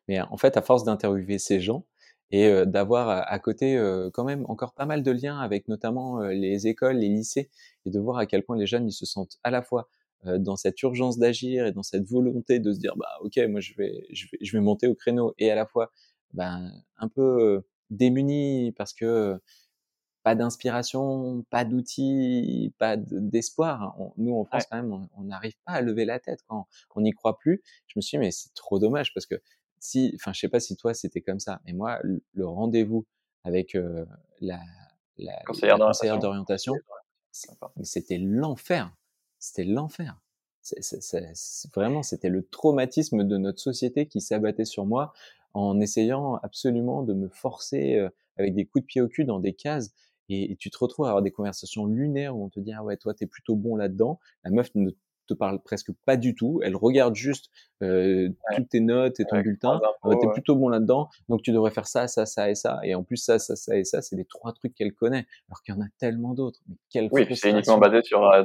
mais en fait, à force d'interviewer ces gens et d'avoir à, côté euh, quand même encore pas mal de liens avec notamment les écoles, les lycées, et de voir à quel point les jeunes ils se sentent à la fois dans cette urgence d'agir et dans cette volonté de se dire bah ok moi je vais je vais je vais monter au créneau et à la fois ben un peu démunis parce que pas d'inspiration, pas d'outils, pas d'espoir. nous, en France, quand même, on n'arrive pas à lever la tête quand on n'y croit plus. Je me suis dit, mais c'est trop dommage parce que si, enfin, je sais pas si toi c'était comme ça, mais moi, le, rendez-vous avec euh, la, la, conseillère d'orientation, c'était l'enfer. C'était l'enfer. Vraiment, c'était le traumatisme de notre société qui s'abattait sur moi en essayant absolument de me forcer euh, avec des coups de pied au cul dans des cases et, tu te retrouves à avoir des conversations lunaires où on te dit ah ouais toi t'es plutôt bon là-dedans. La meuf ne te parle presque pas du tout. Elle regarde juste euh, toutes tes notes et ton bulletin. tu t'es plutôt bon là-dedans donc tu devrais faire ça ça ça et ça. Et en plus ça ça ça et ça c'est les trois trucs qu'elle connaît. Alors qu'il y en a tellement d'autres. Mais quelle oui c'est uniquement basé sur euh,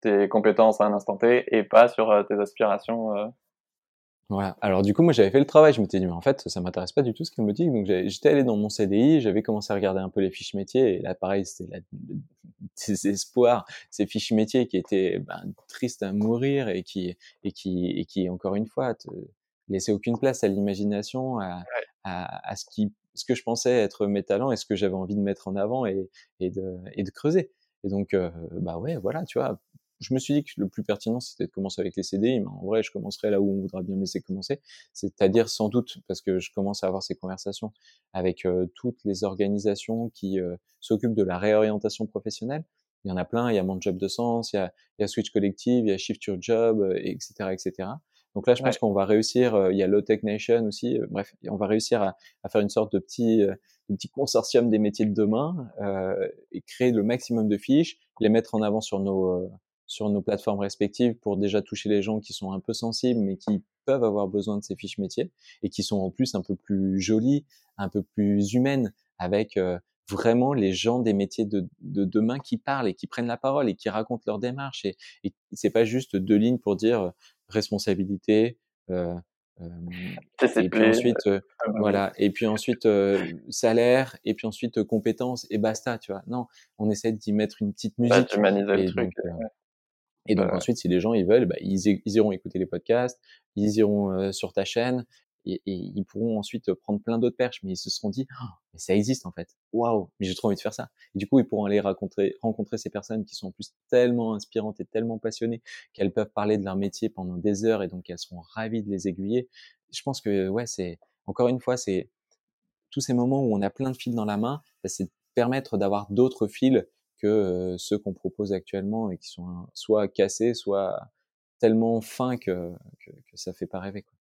tes compétences à un instant T et pas sur tes aspirations voilà. Alors du coup, moi j'avais fait le travail, je m'étais dit mais en fait ça m'intéresse pas du tout ce qu'elle me dit, donc j'étais allé dans mon CDI, j'avais commencé à regarder un peu les fiches métiers. Et là pareil c'était la, [laughs] espoirs, ces fiches métiers qui étaient ben, tristes à mourir et qui et qui et qui encore une fois te laissaient aucune place à l'imagination, à, à, à, ce qui ce que je pensais être mes talents et ce que j'avais envie de mettre en avant et, et de et de creuser. Et donc euh, bah ouais voilà tu vois je me suis dit que le plus pertinent, c'était de commencer avec les CDI, mais en vrai, je commencerai là où on voudra bien me laisser commencer, c'est-à-dire sans doute, parce que je commence à avoir ces conversations avec euh, toutes les organisations qui euh, s'occupent de la réorientation professionnelle. Il y en a plein, il y a Mon Job de Sens, il y a, il y a Switch Collective, il y a Shift Your Job, etc., euh, etc. Donc là, je pense qu'on va réussir, il y a Low Tech Nation aussi, bref, on va réussir à, à, faire une sorte de petit, de petit consortium des métiers de demain et créer le maximum de fiches, les mettre en avant sur nos sur nos plateformes respectives pour déjà toucher les gens qui sont un peu sensibles, mais qui peuvent avoir besoin de ces fiches métiers et qui sont en plus un peu plus jolies, un peu plus humaines, avec euh, vraiment les gens des métiers de, de, demain qui parlent et qui prennent la parole et qui racontent leur démarche. Et, et c'est pas juste deux lignes pour dire euh, responsabilité. Euh, et puis ensuite, voilà. Et puis ensuite salaire. Et puis ensuite compétences et basta. Tu vois. Non, on essaie d'y mettre une petite musique. le truc. Et donc ensuite, si les gens ils veulent, bah, ils, ils, iront écouter les podcasts, ils iront euh, sur ta chaîne et, et, ils pourront ensuite prendre plein d'autres perches. Mais ils se seront dit, oh, mais ça existe en fait. Waouh, mais j'ai trop envie de faire ça. Et du coup, ils pourront aller rencontrer, rencontrer ces personnes qui sont en plus tellement inspirantes et tellement passionnées qu'elles peuvent parler de leur métier pendant des heures et donc elles seront ravies de les aiguiller. Je pense que ouais, c'est encore une fois, c'est tous ces moments où on a plein de fils dans la main, bah, c'est permettre d'avoir d'autres fils que ceux qu'on propose actuellement et qui sont soit cassés, soit tellement fins que, que, que ça fait pas rêver. Quoi.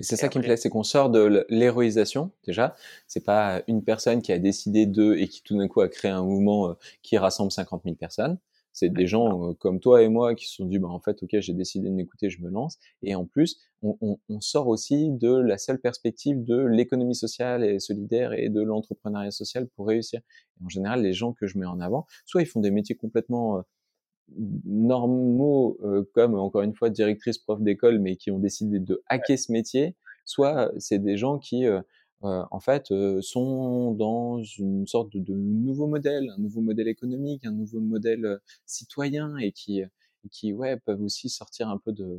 Et c'est ça qui me plaît, c'est qu'on sort de l'héroïsation déjà. C'est pas une personne qui a décidé de et qui tout d'un coup a créé un mouvement qui rassemble 50 000 personnes. C'est des gens comme toi et moi qui se sont dit, bah, en fait, ok, j'ai décidé de m'écouter, je me lance. Et en plus, on, on, on, sort aussi de la seule perspective de l'économie sociale et solidaire et de l'entrepreneuriat social pour réussir. Et en général, les gens que je mets en avant, soit ils font des métiers complètement normaux, euh, comme encore une fois directrice prof d'école, mais qui ont décidé de hacker ce métier, soit c'est des gens qui euh, euh, en fait sont dans une sorte de, de, nouveau modèle, un nouveau modèle économique, un nouveau modèle citoyen et qui qui ouais peuvent aussi sortir un peu de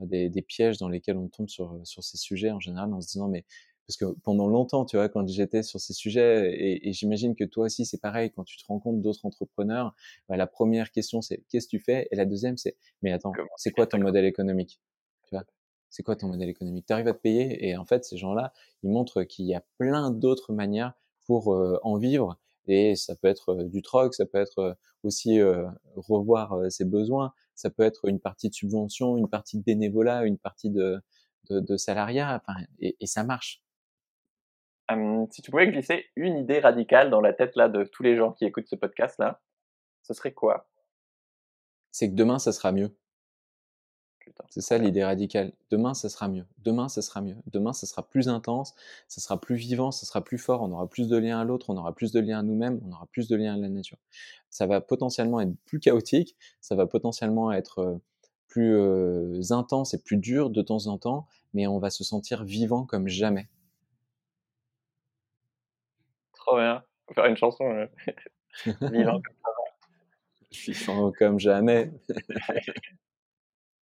des, des, pièges dans lesquels on tombe sur sur ces sujets en général en se disant mais parce que pendant longtemps, tu vois, quand j'étais sur ces sujets, et, et j'imagine que toi aussi c'est pareil, quand tu te compte d'autres entrepreneurs, bah, la première question c'est qu'est-ce que tu fais, et la deuxième c'est mais attends, c'est quoi ton modèle économique, tu vois? C'est quoi ton modèle économique? Tu arrives à te payer, et en fait ces gens-là, ils montrent qu'il y a plein d'autres manières pour euh, en vivre, et ça peut être euh, du troc, ça peut être euh, aussi revoir ses besoins, ça peut être une partie de subvention, une partie de bénévolat, une partie de, de, de salariat, enfin, et, et ça marche. Si tu pouvais glisser une idée radicale dans la tête là de tous les gens qui écoutent ce podcast là, ce serait quoi? C'est que demain, ça sera mieux. C'est ça l'idée radicale. Demain, ça sera mieux. Demain, ça sera mieux. Demain, ça sera plus intense, ça sera plus vivant, ça sera plus fort. On aura plus de liens à l'autre, on aura plus de liens à nous-mêmes, on aura plus de liens à la nature. Ça va potentiellement être plus chaotique, ça va potentiellement être plus intense et plus dur de temps en temps, mais on va se sentir vivant comme jamais. Trop bien. Faut faire une chanson. Euh... [laughs] Vivant comme [laughs] comme jamais. [laughs]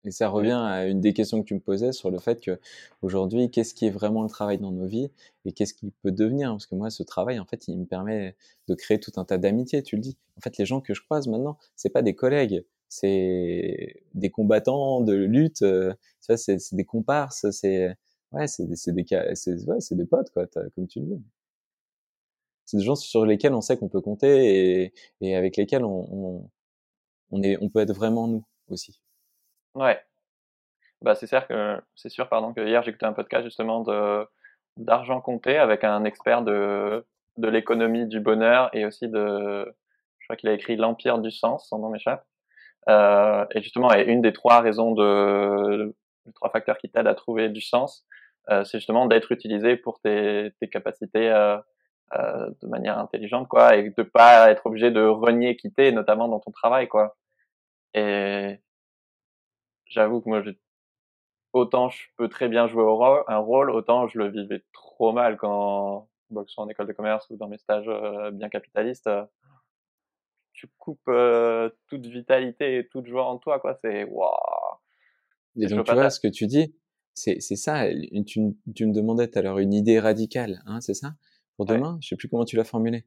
Et ça revient à une des questions que tu me posais sur le fait que aujourd'hui, qu'est-ce qui est vraiment le travail dans nos vies et qu'est-ce qui peut devenir? Parce que moi, ce travail, en fait, il me permet de créer tout un tas d'amitiés. Tu le dis. En fait, les gens que je croise maintenant, c'est pas des collègues, c'est des combattants de lutte. Euh, ça, c'est des comparses. C'est ouais, c'est des, c'est des, ouais, c'est des potes, quoi, comme tu le dis c'est des gens sur lesquels on sait qu'on peut compter et, et avec lesquels on, on, on, est, on peut être vraiment nous aussi. Ouais. Bah c'est sûr que c'est sûr pardon que hier écouté un podcast justement de d'argent compté avec un expert de de l'économie du bonheur et aussi de je crois qu'il a écrit l'empire du sens son nom m'échappe euh, et justement et une des trois raisons de les trois facteurs qui t'aident à trouver du sens euh, c'est justement d'être utilisé pour tes, tes capacités euh, euh, de manière intelligente, quoi, et de pas être obligé de renier, quitter, notamment dans ton travail, quoi. Et j'avoue que moi, autant je peux très bien jouer un rôle, autant je le vivais trop mal quand, que ce soit en école de commerce ou dans mes stages euh, bien capitalistes. Euh, tu coupes toute vitalité et toute joie en toi, quoi. C'est waouh. Et donc, tu vois, ce que tu dis, c'est ça. Tu, tu me demandais tout à l'heure une idée radicale, hein, c'est ça? Pour demain. Je sais plus comment tu l'as formulé.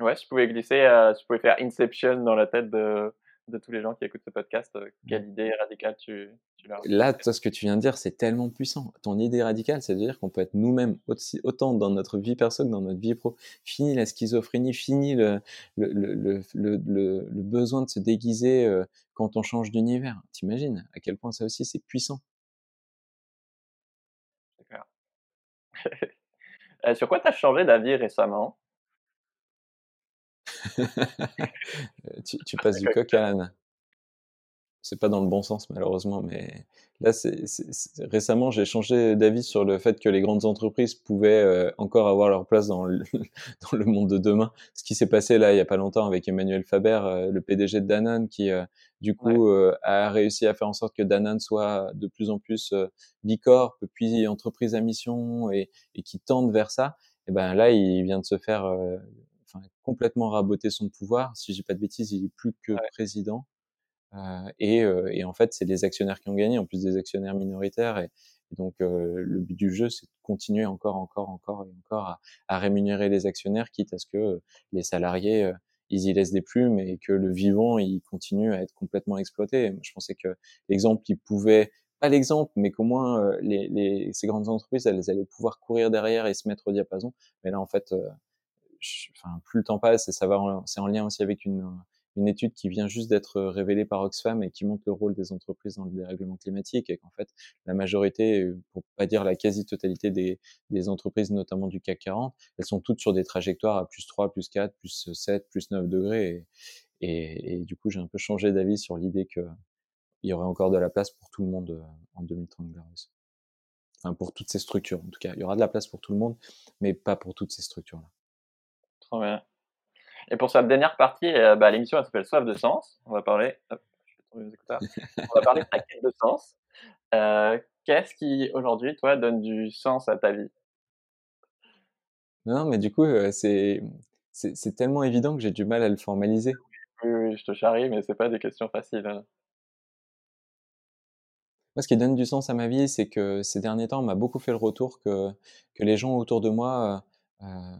Ouais, je pouvais glisser, euh, je pouvais faire Inception dans la tête de, de tous les gens qui écoutent ce podcast. Euh, quelle idée radicale tu, tu leur Là, toi, ce que tu viens de dire, c'est tellement puissant. Ton idée radicale, c'est-à-dire qu'on peut être nous-mêmes autant dans notre vie perso que dans notre vie pro. Fini la schizophrénie, fini le, le, le, le, le besoin de se déguiser euh, quand on change d'univers. T'imagines à quel point ça aussi, c'est puissant. C'est clair. [laughs] Euh, sur quoi tu as changé d'avis récemment? Tu, tu, passes du coq à l'âne. C'est pas dans le bon sens malheureusement, mais là, c'est, récemment, j'ai changé d'avis sur le fait que les grandes entreprises pouvaient euh, encore avoir leur place dans le, [laughs] dans le, monde de demain. Ce qui s'est passé là, il y a pas longtemps, avec Emmanuel Faber, euh, le PDG de Danone, qui du coup a réussi à faire en sorte que Danone soit de plus en plus bicorp, puis entreprise à mission, et, et qui tente vers ça. Et ben là, il vient de se faire complètement raboter son pouvoir. Si j'ai pas de bêtises, il est plus que président. Euh, et, euh, et, en fait, c'est les actionnaires qui ont gagné, en plus des actionnaires minoritaires. Et, donc, euh, le but du jeu, c'est de continuer encore, encore, encore et encore à, à, rémunérer les actionnaires, quitte à ce que les salariés, ils y laissent des plumes et que le vivant, il continue à être complètement exploité. Je pensais que l'exemple qui pouvait, pas l'exemple, mais qu'au moins les, les, ces grandes entreprises, elles allaient pouvoir courir derrière et se mettre au diapason. Mais là, en fait, enfin, plus le temps passe et ça va, c'est en lien aussi avec une, une étude qui vient juste d'être révélée par Oxfam et qui montre le rôle des entreprises dans le dérèglement climatique et qu'en fait la majorité, pour pas dire la quasi-totalité des, des entreprises, notamment du CAC 40, elles sont toutes sur des trajectoires à plus 3, plus 4, plus 7, plus 9 degrés et, et, et du coup j'ai un peu changé d'avis sur l'idée que il y aurait encore de la place pour tout le monde euh, en 2030 Enfin, pour toutes ces structures, en tout cas. Il y aura de la place pour tout le monde, mais pas pour toutes ces structures-là. Trop bien. Et pour cette dernière partie, euh, bah, l'émission elle s'appelle Soif de sens. On va parler. On va parler de quête de sens. Euh, Qu'est-ce qui aujourd'hui, toi, donne du sens à ta vie? Non, mais du coup, euh, c'est c'est tellement évident que j'ai du mal à le formaliser. Oui, oui, je te charrie, mais c'est pas des questions faciles. Hein. Moi, ce qui donne du sens à ma vie, c'est que ces derniers temps, on m'a beaucoup fait le retour que, que les gens autour de moi euh,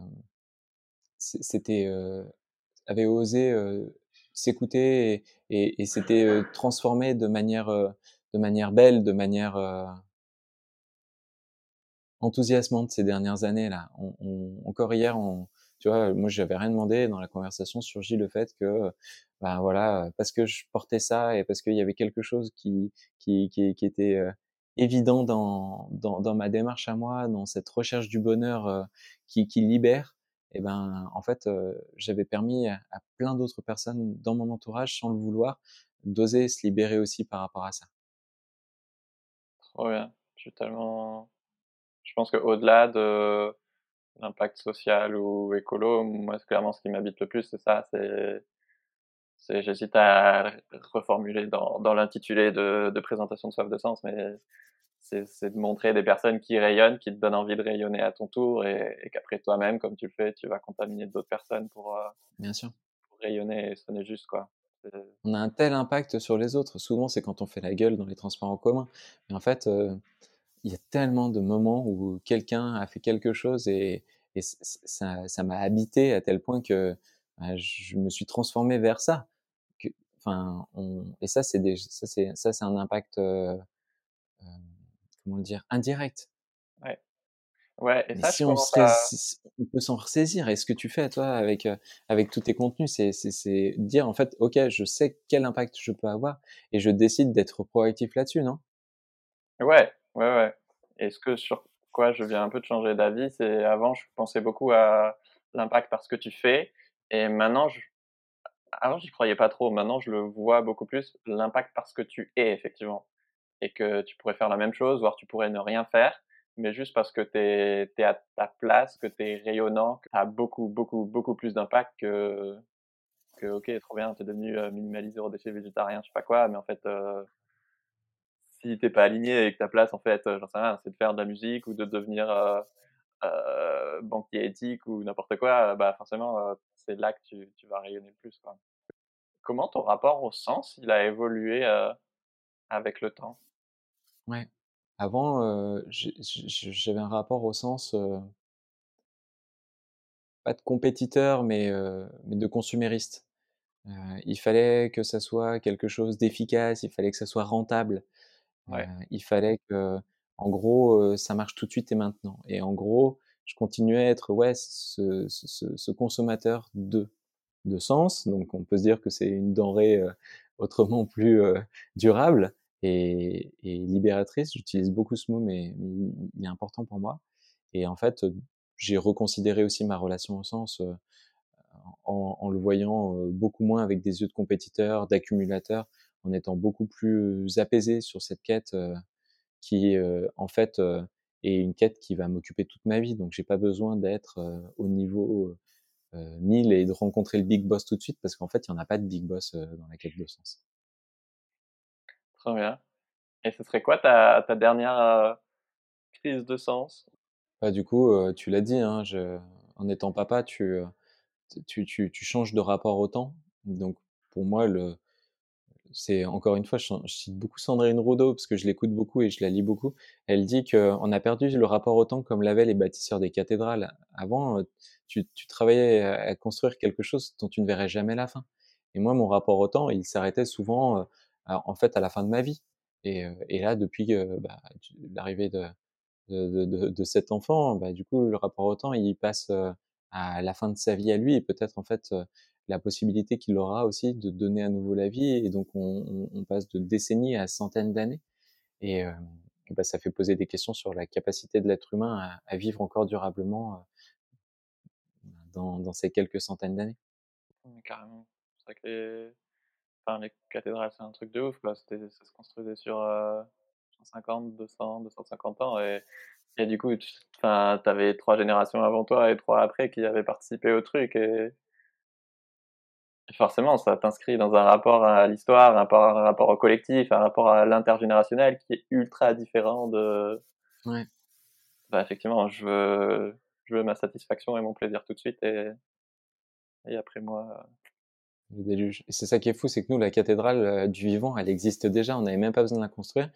c'était, avaient osé s'écouter et, et, euh, transformés de manière, de manière belle, de manière enthousiasmante ces dernières années là. Encore hier, on, tu vois, moi j'avais rien demandé dans la conversation surgit le fait que ben voilà, parce que je portais ça et parce qu'il y avait quelque chose qui, qui, était évident dans, dans, ma démarche à moi, dans cette recherche du bonheur qui libère, et ben en fait euh, j'avais permis à, plein d'autres personnes dans mon entourage, sans le vouloir, d'oser se libérer aussi par rapport à ça. Trop bien. Je suis tellement. Je pense qu'au-delà de l'impact social ou écolo, moi, clairement ce qui m'habite le plus, c'est ça, c'est j'hésite à reformuler dans, dans l'intitulé de, de, présentation de Soif de Sens, mais c'est de montrer des personnes qui rayonnent, qui te donnent envie de rayonner à ton tour et, et qu'après toi-même, comme tu le fais, tu vas contaminer d'autres personnes pour, euh, Bien sûr. pour rayonner et sonner juste. quoi. On a un tel impact sur les autres. Souvent, c'est quand on fait la gueule dans les transports en commun. Mais en fait, euh, il y a tellement de moments où quelqu'un a fait quelque chose et, et ça m'a habité à tel point que bah, je me suis transformé vers ça. Enfin, on, et ça, c'est ça, c'est, un impact, euh, comment le dire, indirect. Ouais. Ouais. Et ça, si on, on peut s'en ressaisir. Et ce que tu fais, toi, avec, euh, avec tous tes contenus, c'est, dire, en fait, OK, je sais quel impact je peux avoir et je décide d'être proactif là-dessus, non? Ouais, ouais, ouais. Et ce que sur quoi je viens un peu de changer d'avis, c'est avant, je pensais beaucoup à l'impact parce que tu fais. Et maintenant, je, avant, j'y croyais pas trop. Maintenant, je le vois beaucoup plus, l'impact parce que tu es, effectivement. Et que tu pourrais faire la même chose, voire tu pourrais ne rien faire, mais juste parce que tu es, à ta place, que tu es rayonnant, que tu as beaucoup, beaucoup, beaucoup plus d'impact que, que, ok, trop bien, tu es devenu euh, minimaliste, zéro déchet, végétarien, je sais pas quoi, mais en fait, euh, si t'es pas aligné avec ta place, en fait, euh, j'en sais rien, c'est de faire de la musique ou de devenir euh, banquier éthique ou n'importe quoi, bah forcément, c'est là que tu, vas rayonner le plus. Quoi. Comment ton rapport au sens, il a évolué avec le temps? Ouais. Avant, euh, j'avais un rapport au sens euh, pas de compétiteur, mais, mais de consumériste. il fallait que ça soit quelque chose d'efficace, il fallait que ça soit rentable. Ouais. il fallait que, en gros, ça marche tout de suite et maintenant. Et en gros, je continuais à être ouais ce, ce, ce consommateur de de sens. Donc on peut se dire que c'est une denrée euh, autrement plus euh, durable et, et libératrice. J'utilise beaucoup ce mot, mais, il est important pour moi. Et en fait, j'ai reconsidéré aussi ma relation au sens euh, en, en, le voyant beaucoup moins avec des yeux de compétiteur, d'accumulateur, en étant beaucoup plus apaisé sur cette quête qui, en fait, est une quête qui va m'occuper toute ma vie. Donc, j'ai pas besoin d'être au niveau 1000 et de rencontrer le big boss tout de suite parce qu'en fait, il n'y en a pas de big boss dans la quête de sens. Très bien. Et ce serait quoi ta, ta dernière crise de sens? Bah, Du coup, tu l'as dit, hein, en étant papa, tu, tu, tu, tu changes de rapport au temps. Donc, pour moi, le, c'est encore une fois, je, cite beaucoup Sandrine Roudot parce que je l'écoute beaucoup et je la lis beaucoup. Elle dit qu'on a perdu le rapport au temps comme l'avaient les bâtisseurs des cathédrales. Avant, euh, tu, tu, travaillais à construire quelque chose dont tu ne verrais jamais la fin. Et moi, mon rapport au temps, il s'arrêtait souvent, euh, en fait, à la fin de ma vie. Et, euh, et là, depuis bah, l'arrivée de, de, de, de, cet enfant, bah, du coup, le rapport au temps, il passe à la fin de sa vie à lui et peut-être en fait la possibilité qu'il aura aussi de donner à nouveau la vie et donc on, on, passe de décennies à centaines d'années et bah, ça fait poser des questions sur la capacité de l'être humain à, à, vivre encore durablement dans, dans ces quelques centaines d'années. Carrément. C'est vrai que enfin, les cathédrales, c'est un truc de ouf. Quoi. Ça se construisait sur 150, 200, 250 ans. Et, et du coup, tu avais trois générations avant toi et trois après qui avaient participé au truc. Et, forcément, ça t'inscrit dans un rapport à l'histoire, un rapport, un rapport au collectif, un rapport à l'intergénérationnel qui est ultra différent de. Ouais. Bah, effectivement, je veux, je veux ma satisfaction et mon plaisir tout de suite et, et après moi. Et c'est ça qui est fou, c'est que nous, la cathédrale euh, du vivant, elle existe déjà, on n'avait même pas besoin de la construire.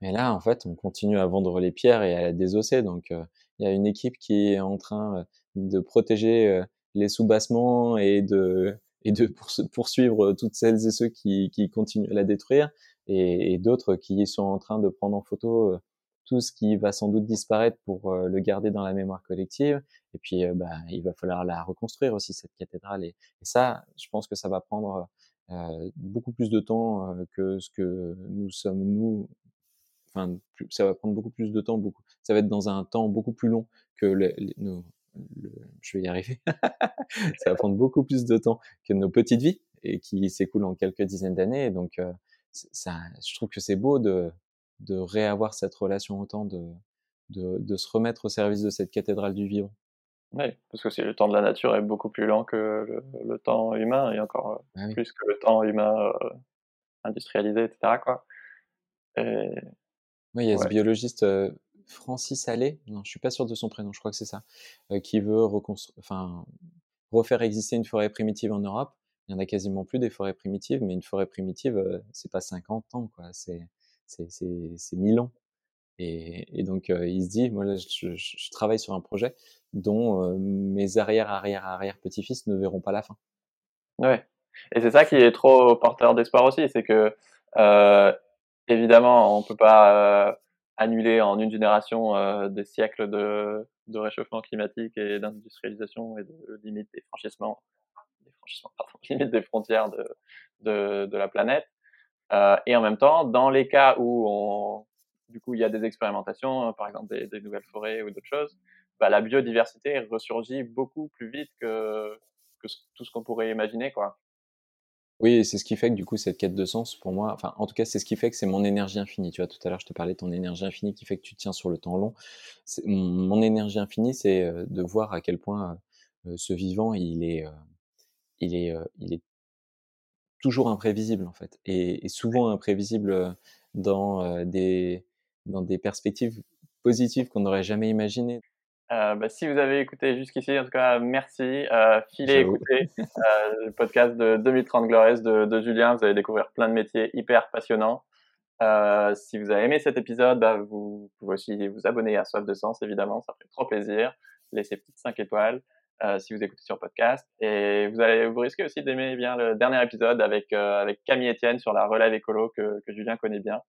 Mais là, en fait, on continue à vendre les pierres et à la désosser. Donc, euh, il y a une équipe qui est en train euh, de protéger les sous-bassements et de, et de poursuivre toutes celles et ceux qui, qui continuent à la détruire, et d'autres qui sont en train de prendre en photo tout ce qui va sans doute disparaître pour euh, le garder dans la mémoire collective. Et puis, euh, bah, il va falloir la reconstruire aussi cette cathédrale. Et, ça, je pense que ça va prendre euh, beaucoup plus de temps que ce que nous sommes nous. Enfin, ça va prendre beaucoup plus de temps. Beaucoup. Ça va être dans un temps beaucoup plus long que nos, le, je vais y arriver. [laughs] ça va prendre beaucoup plus de temps que nos petites vies et qui s'écoulent en quelques dizaines d'années. Donc, ça, je trouve que c'est beau de de réavoir cette relation autant, de, de, de, se remettre au service de cette cathédrale du vivant. Oui, parce que le temps de la nature est beaucoup plus lent que le, temps humain, et encore ah plus que le temps humain euh, industrialisé, etc. Quoi. Et... Oui, il y a ce biologiste euh, Francis Allais, non, je suis pas sûr de son prénom, je crois que c'est ça, euh, qui veut enfin, refaire exister une forêt primitive en Europe. Il y en a quasiment plus des forêts primitives, mais une forêt primitive, c'est pas 50 ans, quoi. C'est c'est mille ans. Et, et donc, il se dit, moi, là, je, je, travaille sur un projet dont mes arrière, arrière, arrière petits-fils ne verront pas la fin. Ouais. Et c'est ça qui est trop porteur d'espoir aussi, c'est que euh, évidemment, on peut pas euh, annuler en une génération euh, des siècles de, de réchauffement climatique et d'industrialisation et de limite des franchissements, des franchissements, pardon, [laughs] limite des frontières de, de, de la planète. Euh, et en même temps, dans les cas où du coup, il y a des expérimentations, par exemple des, des nouvelles forêts ou d'autres choses, bah, la biodiversité ressurgit beaucoup plus vite que, que tout ce qu'on pourrait imaginer, quoi. Oui, c'est ce qui fait que du coup cette quête de sens pour moi, enfin en tout cas c'est ce qui fait que c'est mon énergie infinie. Tu vois, tout à l'heure je te parlais de ton énergie infinie qui fait que tu tiens sur le temps long. Mon énergie infinie, c'est euh, de voir à quel point euh, ce vivant il est, il est, il est toujours imprévisible en fait, et, et souvent imprévisible dans des dans des perspectives positives qu'on n'aurait jamais imaginées. Euh, bah, si vous avez écouté jusqu'ici, en tout cas, merci. Euh, filez écouter euh, le podcast de 2030 Glorious de, de, Julien. Vous allez découvrir plein de métiers hyper passionnants. Euh, si vous avez aimé cet épisode, bah, vous pouvez aussi vous abonner à Soif de Sens, évidemment. Ça fait trop plaisir. Laissez petites 5 étoiles. Euh, si vous écoutez sur podcast. Et vous allez vous risquez aussi d'aimer bien le dernier épisode avec euh, avec Camille Etienne sur la relève écolo que, que Julien connaît bien.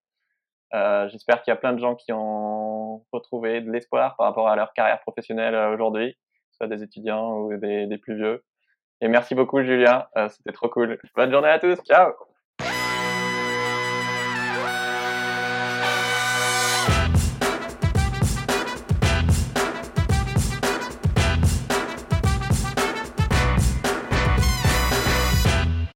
Euh, J'espère qu'il y a plein de gens qui ont retrouvé de l'espoir par rapport à leur carrière professionnelle euh, aujourd'hui, soit des étudiants ou des, des plus vieux. Et merci beaucoup Julien, c'était trop cool. Bonne journée à tous, ciao